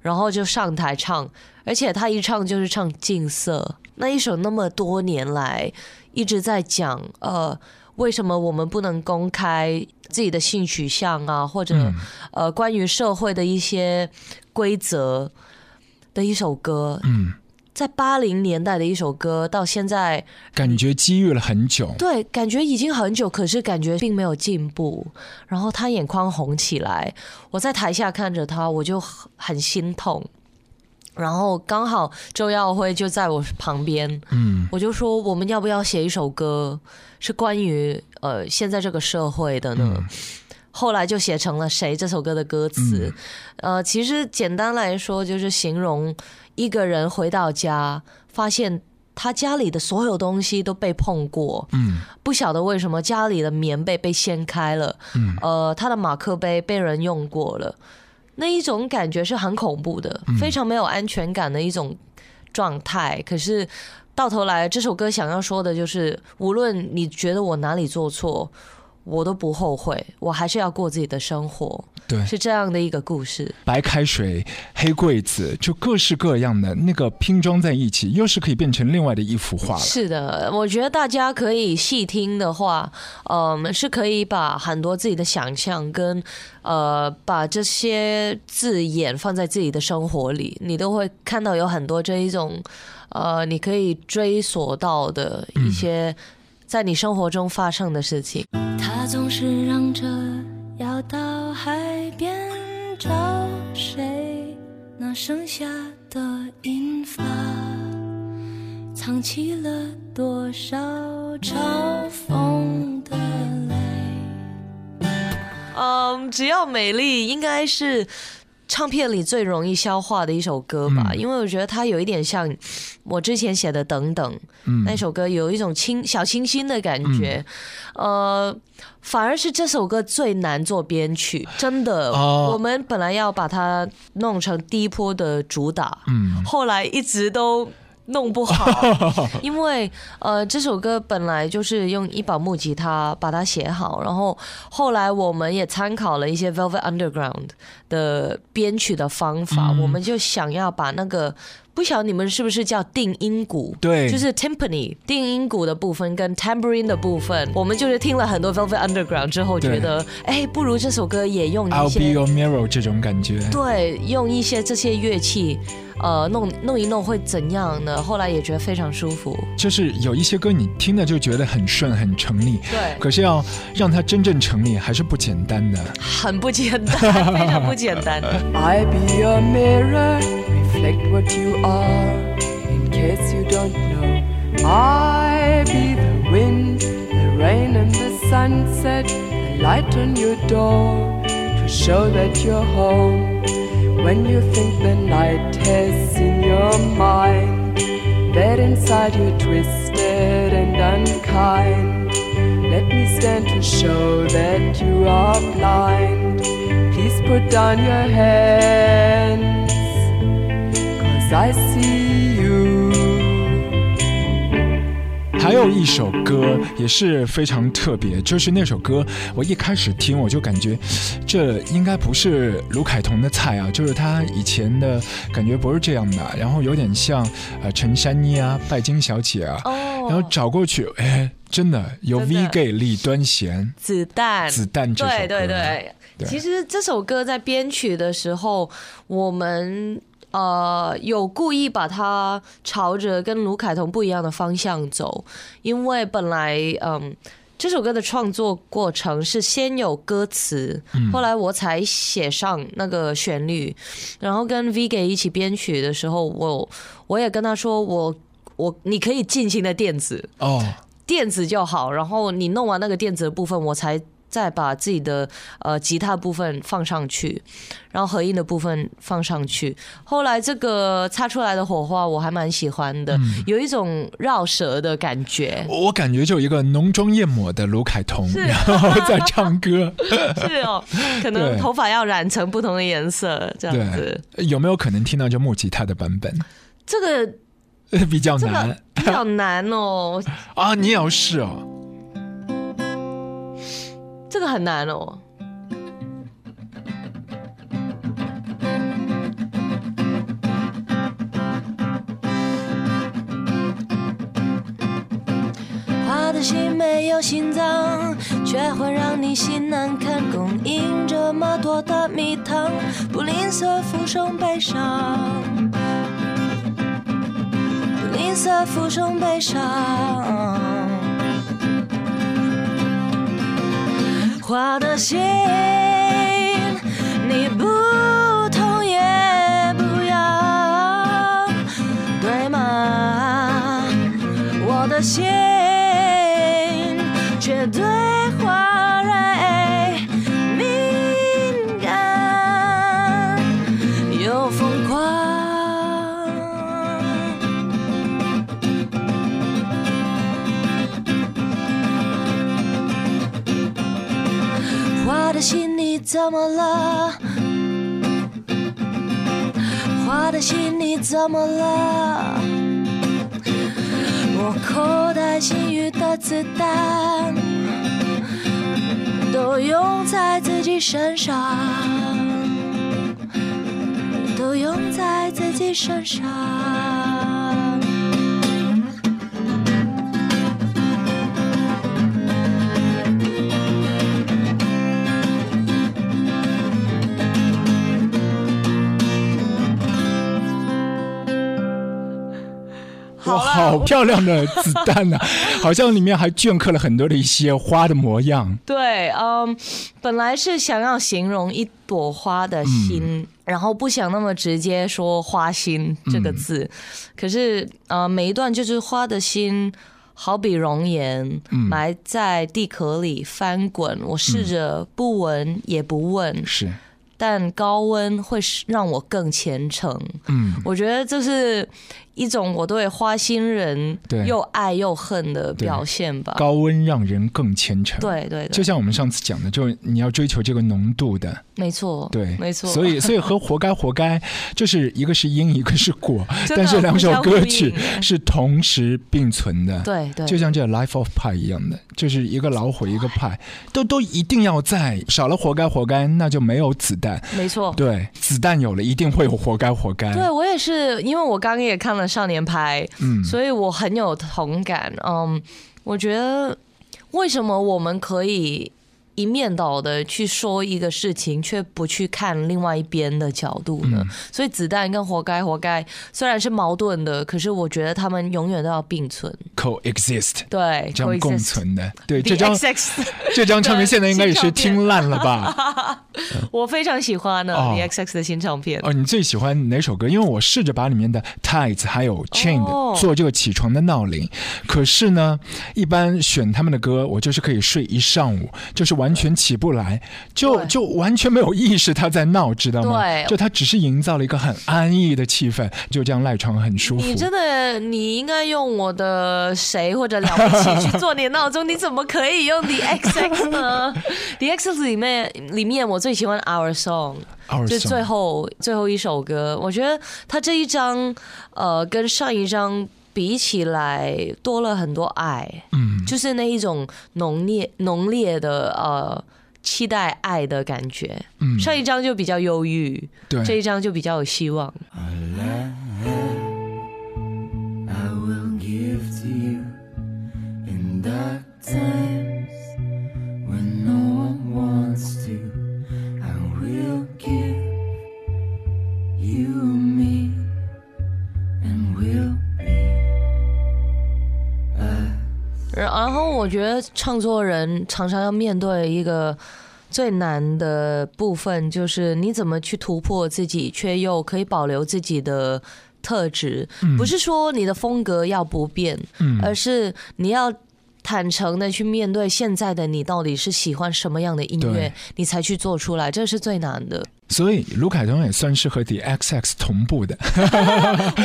[SPEAKER 2] 然后就上台唱，而且他一唱就是唱《禁色》那一首，那么多年来一直在讲呃。为什么我们不能公开自己的性取向啊，或者、
[SPEAKER 1] 嗯
[SPEAKER 2] 呃关于社会的一些规则的一首歌？
[SPEAKER 1] 嗯，
[SPEAKER 2] 在八零年代的一首歌，到现在
[SPEAKER 1] 感觉机遇了很久。
[SPEAKER 2] 对，感觉已经很久，可是感觉并没有进步。然后他眼眶红起来，我在台下看着他，我就很很心痛。然后刚好周耀辉就在我旁边，
[SPEAKER 1] 嗯，
[SPEAKER 2] 我就说我们要不要写一首歌，是关于呃现在这个社会的呢？
[SPEAKER 1] 嗯
[SPEAKER 2] 后来就写成了《谁》这首歌的歌词。
[SPEAKER 1] 嗯
[SPEAKER 2] 呃，其实简单来说，就是形容一个人回到家，发现他家里的所有东西都被碰过，
[SPEAKER 1] 嗯，
[SPEAKER 2] 不晓得为什么家里的棉被被掀开了，
[SPEAKER 1] 嗯
[SPEAKER 2] 呃，他的马克杯被人用过了，那一种感觉是很恐怖的，
[SPEAKER 1] 嗯
[SPEAKER 2] 非常没有安全感的一种状态。可是到头来，这首歌想要说的就是，无论你觉得我哪里做错，我都不后悔，我还是要过自己的生活，
[SPEAKER 1] 对，
[SPEAKER 2] 是这样的一个故事。
[SPEAKER 1] 白开水、黑柜子，就各式各样的那个拼装在一起，又是可以变成另外的一幅画了。
[SPEAKER 2] 是的，我觉得大家可以细听的话，嗯，是可以把很多自己的想象跟呃，把这些字眼放在自己的生活里，你都会看到有很多这一种呃，你可以追索到的一些在你生活中发生的事情。
[SPEAKER 5] 他总是嚷着要到海边找谁，那剩下的银发，藏起了多少嘲讽的泪。
[SPEAKER 2] 嗯，只要美丽应该是唱片里最容易消化的一首歌吧，
[SPEAKER 1] 嗯
[SPEAKER 2] 因为我觉得它有一点像我之前写的《等等》
[SPEAKER 1] 嗯
[SPEAKER 2] 那首歌，有一种清小清新的感觉。呃，反而是这首歌最难做编曲，真的。
[SPEAKER 1] 哦
[SPEAKER 2] 我们本来要把它弄成第一波的主打，
[SPEAKER 1] 嗯
[SPEAKER 2] 后来一直都弄不好，因为呃这首歌本来就是用一把木吉他把它写好，然后后来我们也参考了一些 Velvet Underground 的编曲的方法，
[SPEAKER 1] 嗯
[SPEAKER 2] 我们就想要把那个。不晓得你们是不是叫定音鼓？
[SPEAKER 1] 对
[SPEAKER 2] 就是 timpani 定音鼓的部分跟 tambourine 的部分，我们就是听了很多 Velvet Underground 之后，
[SPEAKER 1] 对
[SPEAKER 2] 觉得哎，不如这首歌也用一
[SPEAKER 1] ，I'll be
[SPEAKER 2] 些
[SPEAKER 1] your mirror 这种感觉。
[SPEAKER 2] 对，用一些这些乐器，呃，弄弄一弄会怎样呢？后来也觉得非常舒服。
[SPEAKER 1] 就是有一些歌你听了就觉得很顺很成立，
[SPEAKER 2] 对，
[SPEAKER 1] 可是要让它真正成立还是不简单的。
[SPEAKER 2] 很不简单，非常不简单。
[SPEAKER 8] I be your mirror, reflect what you are. In case you don't know, I be the wind, the rain, and the sunset. The light on your door to show that you're home. When you think the night has in your mind, that inside you're twisted and unkind. Let me stand to show that you are blind. Please put down your hands, cause I see
[SPEAKER 1] 还有一首歌也是非常特别，就是那首歌，我一开始听我就感觉，这应该不是卢凯彤的菜啊，就是他以前的感觉不是这样的，然后有点像呃陈珊妮啊、拜金小姐啊，
[SPEAKER 2] 哦，
[SPEAKER 1] 然后找过去，哎，真的有 V gay 李端贤、
[SPEAKER 2] 子弹，
[SPEAKER 1] 子弹这首歌，
[SPEAKER 2] 对对对。
[SPEAKER 1] 对。
[SPEAKER 2] 其实这首歌在编曲的时候，我们呃有故意把它朝着跟卢凯彤不一样的方向走，因为本来嗯这首歌的创作过程是先有歌词，后来我才写上那个旋律，然后跟 V 给一起编曲的时候，我我也跟他说，我我你可以尽情的电子，
[SPEAKER 1] 哦，
[SPEAKER 2] 电子就好，然后你弄完那个电子的部分，我才再把自己的呃吉他部分放上去，然后合音的部分放上去。后来这个擦出来的火花，我还蛮喜欢的，有一种绕舌的感觉。
[SPEAKER 1] 我我感觉就一个浓妆艳抹的卢凯彤，然后在唱歌，
[SPEAKER 2] 是哦，可能
[SPEAKER 1] 对
[SPEAKER 2] 头发要染成不同的颜色，这样子。
[SPEAKER 1] 有没有可能听到就木吉他的版本？
[SPEAKER 2] 这个
[SPEAKER 1] 比较
[SPEAKER 2] 这
[SPEAKER 1] 难
[SPEAKER 2] 个比较难哦，
[SPEAKER 1] 啊，你也要试哦。
[SPEAKER 2] 这个很难哦。花的心没有心脏，却会让你心难堪。供应这么多的蜜糖，不吝啬附送悲伤，不吝啬附送悲伤。我的心，你不怎么了？花的心你怎么了？我口袋幸运的子弹都用在自己身上，都用在自己身上。好
[SPEAKER 1] 漂亮的子弹呐、好像里面还镌刻了很多的一些花的模样。
[SPEAKER 2] 对，嗯，本来是想要形容一朵花的心，然后不想那么直接说“花心”这个字，可是呃，每一段就是花的心。好比容颜埋在地壳里翻滚，我试着不闻也不问，
[SPEAKER 1] 是，
[SPEAKER 2] 但高温会让我更虔诚。
[SPEAKER 1] 嗯，
[SPEAKER 2] 我觉得这是一种我对花心人
[SPEAKER 1] 对
[SPEAKER 2] 又爱又恨的表现吧。
[SPEAKER 1] 高温让人更虔诚。。
[SPEAKER 2] 对对对，
[SPEAKER 1] 就像我们上次讲的，就是你要追求这个浓度的，
[SPEAKER 2] 没错，
[SPEAKER 1] 对，
[SPEAKER 2] 没错。
[SPEAKER 1] 所以，所以和活该活该，就是一个是因，一个是果，但是两首歌曲是同时并存的。
[SPEAKER 2] 对对，
[SPEAKER 1] 就像这《Life of Pi》一样的，就是一个老虎一个派，都都一定要在，少了活该活该，那就没有子弹。
[SPEAKER 2] 没错。
[SPEAKER 1] 对，子弹有了，一定会有活该活该。
[SPEAKER 2] 对我也是，因为我刚刚也看了《少年派》，
[SPEAKER 1] 嗯，
[SPEAKER 2] 所以我很有同感。嗯，我觉得为什么我们可以一面倒的去说一个事情，却不去看另外一边的角度呢？
[SPEAKER 1] 嗯
[SPEAKER 2] 所以子弹跟活该活该虽然是矛盾的，可是我觉得他们永远都要并存。
[SPEAKER 1] coexist，
[SPEAKER 2] 对，
[SPEAKER 1] 这样共存的。对，这张 这张唱片现在应该也是听烂了吧？
[SPEAKER 2] 我非常喜欢呢、
[SPEAKER 1] 哦
[SPEAKER 2] The XX 的新唱片。
[SPEAKER 1] 哦，你最喜欢哪首歌？因为我试着把里面的 Tides 还有 Chained、
[SPEAKER 2] 哦
[SPEAKER 1] 做这个起床的闹铃，可是呢，一般选他们的歌，我就是可以睡一上午，就是完全起不来，就就完全没有意识他在闹，知道吗？
[SPEAKER 2] 对
[SPEAKER 1] 就他只是营造了一个很安逸的气氛，就这样赖床很舒服。
[SPEAKER 2] 你真的，你应该用我的谁或者了不起去做你的闹钟，你怎么可以用 The XX 呢？The XX 里面里面我最喜欢 Our Song 最后最后一首歌，我觉得他这一张呃跟上一张比起来多了很多爱，
[SPEAKER 1] 嗯，
[SPEAKER 2] 就是那一种浓烈浓烈的呃期待爱的感觉。
[SPEAKER 1] 嗯
[SPEAKER 2] 上一张就比较忧郁，
[SPEAKER 1] 对这
[SPEAKER 2] 一张就比较有希望。
[SPEAKER 6] I will give to you in dark times
[SPEAKER 2] 然后我觉得创作人常常要面对一个最难的部分，就是你怎么去突破自己，却又可以保留自己的特质。不是说你的风格要不变，
[SPEAKER 1] 嗯
[SPEAKER 2] 而是你要。坦诚的去面对现在的你到底是喜欢什么样的音乐，你才去做出来，这是最难的。
[SPEAKER 1] 所以卢凯彤也算是和 The XX 同步的。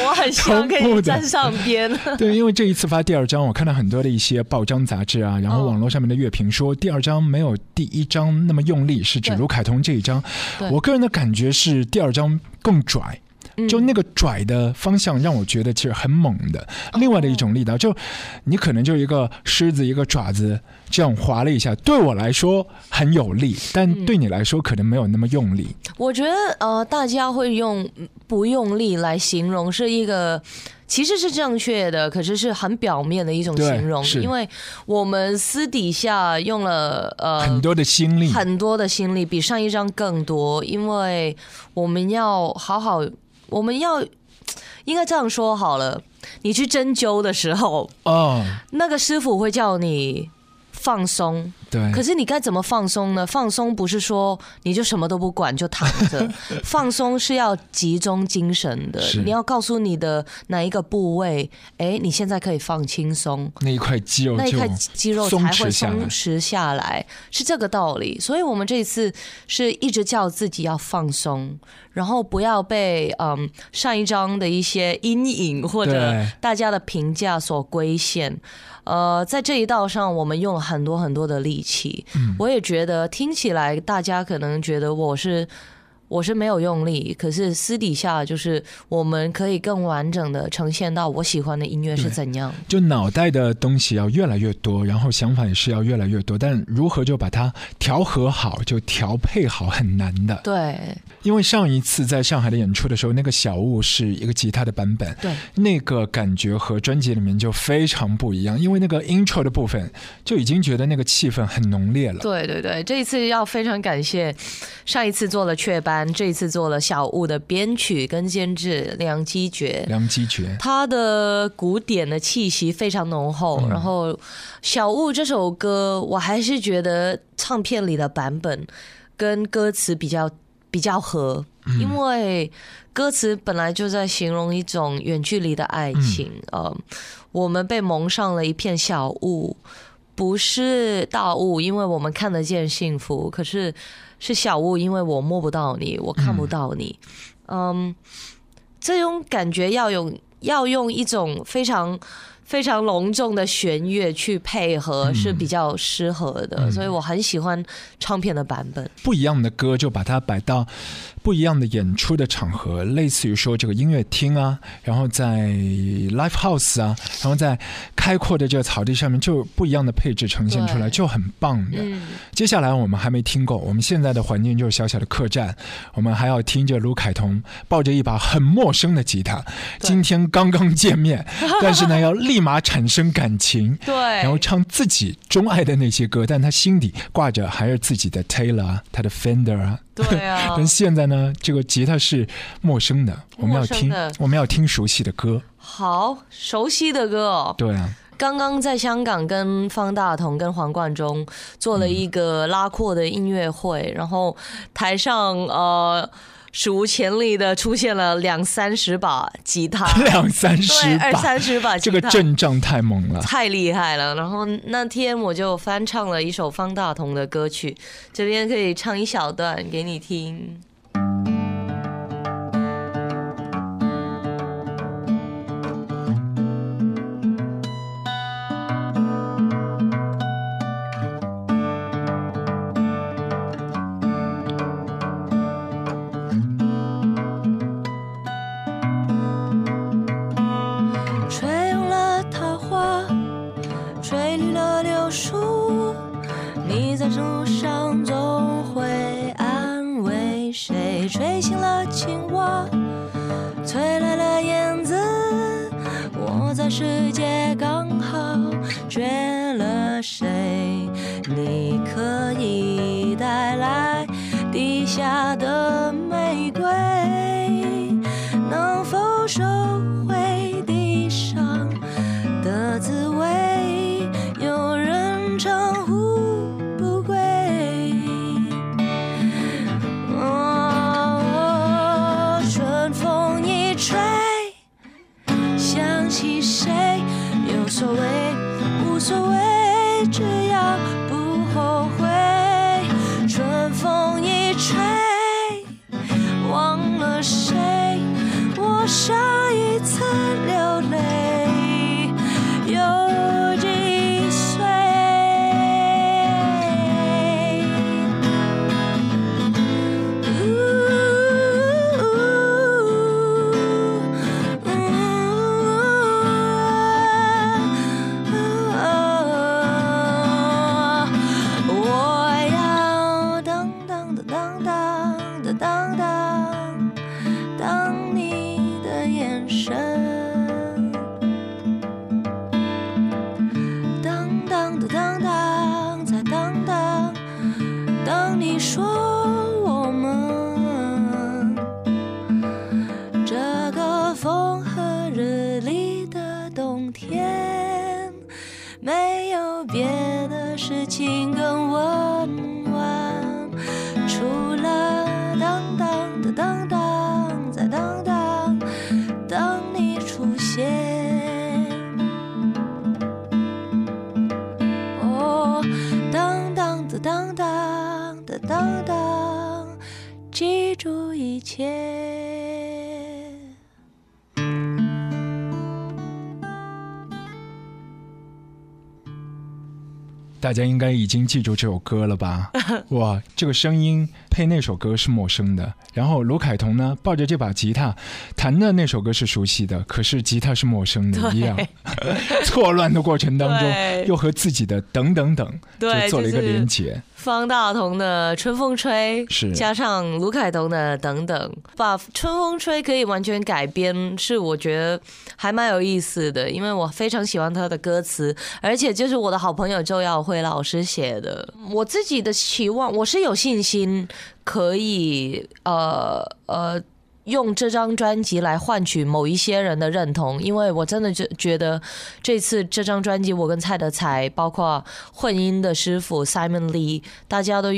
[SPEAKER 2] 我很希望可以站上边。
[SPEAKER 1] 对，因为这一次发第二张，我看到很多的一些报章杂志啊，然后
[SPEAKER 2] 哦
[SPEAKER 1] 网络上面的乐评说第二张没有第一张那么用力，是指卢凯彤这一
[SPEAKER 2] 张。
[SPEAKER 1] 我个人的感觉是第二张更拽。
[SPEAKER 2] 嗯
[SPEAKER 1] 就那个拽的方向让我觉得其实很猛的。另外的一种力道，就你可能就一个狮子一个爪子这样划了一下，对我来说很有力，但
[SPEAKER 2] 嗯
[SPEAKER 1] 对你来说可能没有那么用力。
[SPEAKER 2] 我觉得呃，大家会用不用力来形容是一个。其实是正确的，可是是很表面的一种形容，
[SPEAKER 1] 是
[SPEAKER 2] 因为我们私底下用了呃
[SPEAKER 1] 很多的心力，
[SPEAKER 2] 很多的心力，比上一张更多，因为我们要好好，我们要 应该这样说好了，你去针灸的时候，
[SPEAKER 1] 哦，
[SPEAKER 2] 那个师傅会叫你放松，
[SPEAKER 1] 对，
[SPEAKER 2] 可是你该怎么放松呢？放松不是说你就什么都不管就躺着，放松是要集中精神的。你要告诉你的哪一个部位，哎，你现在可以放轻松，
[SPEAKER 1] 那一块肌肉
[SPEAKER 2] 那一块肌肉才会松弛下来，是这个道理。所以我们这一次是一直叫自己要放松，然后不要被嗯上一章的一些阴影或者大家的评价所规限。呃，在这一道上，我们用了很多很多的力气。
[SPEAKER 1] 嗯
[SPEAKER 2] 我也觉得听起来大家可能觉得我是。我是没有用力，可是私底下就是我们可以更完整的呈现到我喜欢的音乐是怎样。
[SPEAKER 1] 就脑袋的东西要越来越多，然后想法也是要越来越多，但如何就把它调和好，就调配好很难的。
[SPEAKER 2] 对
[SPEAKER 1] 因为上一次在上海的演出的时候，那个小物是一个吉他的版本，
[SPEAKER 2] 对，
[SPEAKER 1] 那个感觉和专辑里面就非常不一样。因为那个 intro 的部分就已经觉得那个气氛很浓烈了。
[SPEAKER 2] 对对对，这一次要非常感谢上一次做了雀斑，这次做了小物的编曲跟监制梁基觉。
[SPEAKER 1] 梁基觉，
[SPEAKER 2] 他的古典的气息非常浓厚，
[SPEAKER 1] 嗯。
[SPEAKER 2] 然后《小物》这首歌，我还是觉得唱片里的版本跟歌词比较比较合，因为歌词本来就在形容一种远距离的爱情，呃，我们被蒙上了一片小雾，不是大雾，因为我们看得见幸福，可是是小物，因为我摸不到你，我看不到你，嗯这种感觉要用要用一种非常非常隆重的弦乐去配合是比较适合的，所以我很喜欢唱片的版本。
[SPEAKER 1] 不一样的歌就把它摆到不一样的演出的场合，类似于说这个音乐厅啊，然后在 live house 啊，然后在开阔的这个草地上面，就不一样的配置呈现出来，就很棒的。
[SPEAKER 2] 嗯，
[SPEAKER 1] 接下来我们还没听够，我们现在的环境就是小小的客栈，我们还要听着卢凯彤抱着一把很陌生的吉他，今天刚刚见面，但是呢要立马产生感情。
[SPEAKER 2] 对，
[SPEAKER 1] 然后唱自己钟爱的那些歌，但他心底挂着还是自己的 Taylor 啊，他的 Fender 啊。
[SPEAKER 2] 对啊
[SPEAKER 1] 但，现在呢，这个吉他是陌生的，我们要听我们要听熟悉的歌。
[SPEAKER 2] 好熟悉的歌哦。
[SPEAKER 1] 对啊，
[SPEAKER 2] 刚刚在香港跟方大同跟黄贯中做了一个拉阔的音乐会，然后台上呃史无前例的出现了两三十把吉他，
[SPEAKER 1] 两三，十把，
[SPEAKER 2] 二三十把吉他这，
[SPEAKER 1] 个阵仗太猛了。
[SPEAKER 2] 太厉害了。然后那天我就翻唱了一首方大同的歌曲，这边可以唱一小段给你听。
[SPEAKER 5] 吹来了燕子。我在世界刚好缺了谁？你可以带来地下的玫瑰。能否收
[SPEAKER 1] 大家应该已经记住这首歌了吧？哇，这个声音配那首歌是陌生的。然后卢凯彤呢，抱着这把吉他弹的那首歌是熟悉的，可是吉他是陌生的一样。错乱的过程当中，又和自己的等等等就做了一个
[SPEAKER 2] 就是
[SPEAKER 1] 连结。
[SPEAKER 2] 方大同的《春风吹》
[SPEAKER 1] 是
[SPEAKER 2] 加上卢凯彤的等等，把《春风吹》可以完全改编，是我觉得还蛮有意思的，因为我非常喜欢他的歌词，而且就是我的好朋友周耀辉老师写的。我自己的期望，我是有信心可以呃呃。用这张专辑来换取某一些人的认同，因为我真的觉觉得这次这张专辑，我跟蔡德才，包括混音的师傅 Simon Lee，大家都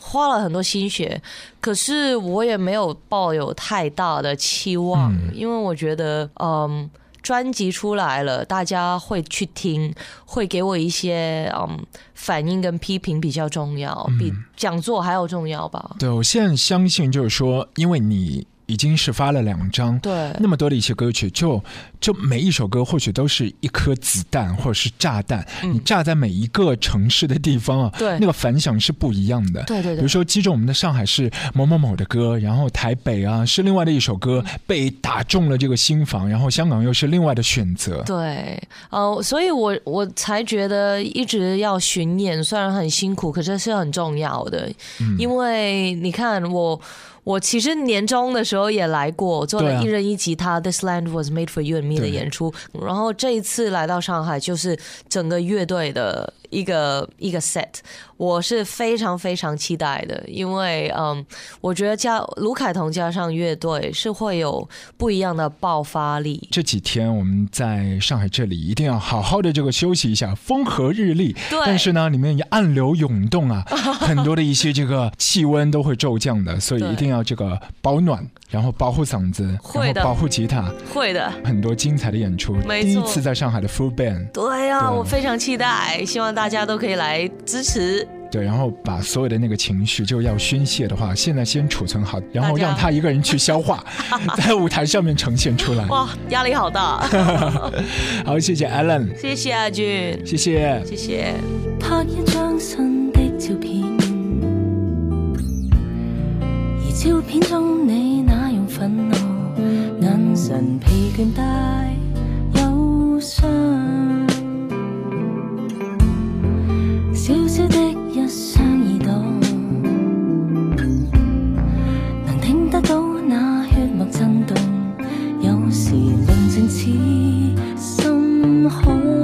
[SPEAKER 2] 花了很多心血，可是我也没有抱有太大的期望，
[SPEAKER 1] 嗯
[SPEAKER 2] 因为我觉得，嗯。专辑出来了，大家会去听，会给我一些嗯反应跟批评比较重要，比讲座还要重要吧？
[SPEAKER 1] 对我现在相信，就是说，因为你已经是发了两张，
[SPEAKER 2] 对。
[SPEAKER 1] 那么多的一些歌曲，就就每一首歌或许都是一颗子弹或者是炸弹，你炸在每一个城市的地方啊，
[SPEAKER 2] 嗯对。
[SPEAKER 1] 那个反响是不一样的。
[SPEAKER 2] 对对对。
[SPEAKER 1] 比如说击中我们的上海是某某某的歌，然后台北啊是另外的一首歌
[SPEAKER 2] 嗯。
[SPEAKER 1] 被打中了这个心房，然后香港又是另外的选择。
[SPEAKER 2] 对，呃，所以我我才觉得一直要巡演，虽然很辛苦，可是是很重要的，
[SPEAKER 1] 嗯。
[SPEAKER 2] 因为你看我。我其实年终的时候也来过，做了一人一吉他《This Land Was Made for You and Me》的演出，然后这一次来到上海，就是整个乐队的一个一个 set，我是非常非常期待的，因为嗯，我觉得加卢凯彤加上乐队是会有不一样的爆发力。
[SPEAKER 1] 这几天我们在上海这里一定要好好的这个休息一下，风和日丽。
[SPEAKER 2] 对
[SPEAKER 1] 但是呢，里面也暗流涌动啊，很多的一些这个气温都会骤降的，所以一定要这个保暖，然后保护嗓子，
[SPEAKER 2] 会的
[SPEAKER 1] 保护吉他，
[SPEAKER 2] 会的，
[SPEAKER 1] 很多精彩的演出。第一次在上海的 full band，
[SPEAKER 2] 对呀、
[SPEAKER 1] 对
[SPEAKER 2] 我非常期待，希望大家都可以来支持。
[SPEAKER 1] 对，然后把所有的那个情绪就要宣泄的话，现在先储存好，然后让他一个人去消化，在舞台上面呈现出来。
[SPEAKER 2] 哇，压力好大！
[SPEAKER 1] 好，谢谢 Alan，
[SPEAKER 2] 谢谢阿俊，
[SPEAKER 1] 谢谢。
[SPEAKER 2] 谢谢。
[SPEAKER 9] 拍一張新的照片，而照片中你那樣憤怒，眼神疲倦帶憂傷。小的一双耳朵，能听得到那血脉震动，有时宁静似深海。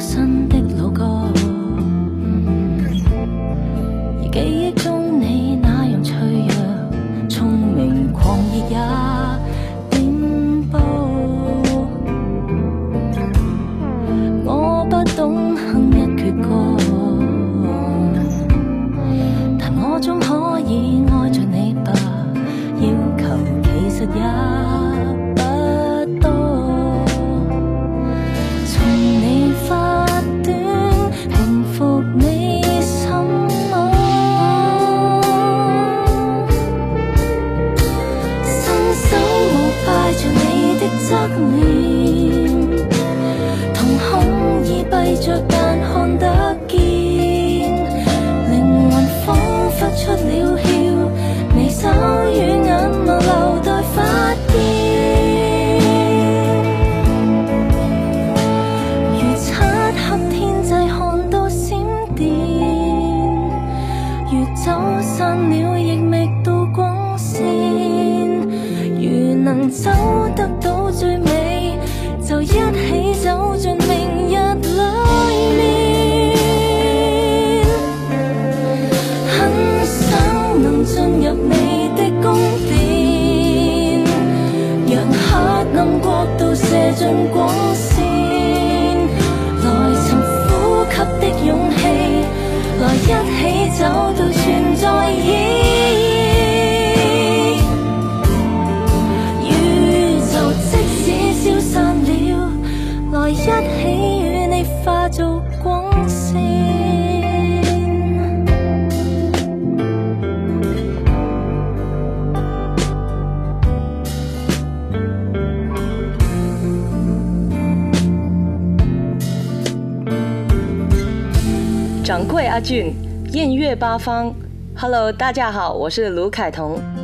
[SPEAKER 9] 身。俊艳越八方。Hello 大家好我是卢凯彤。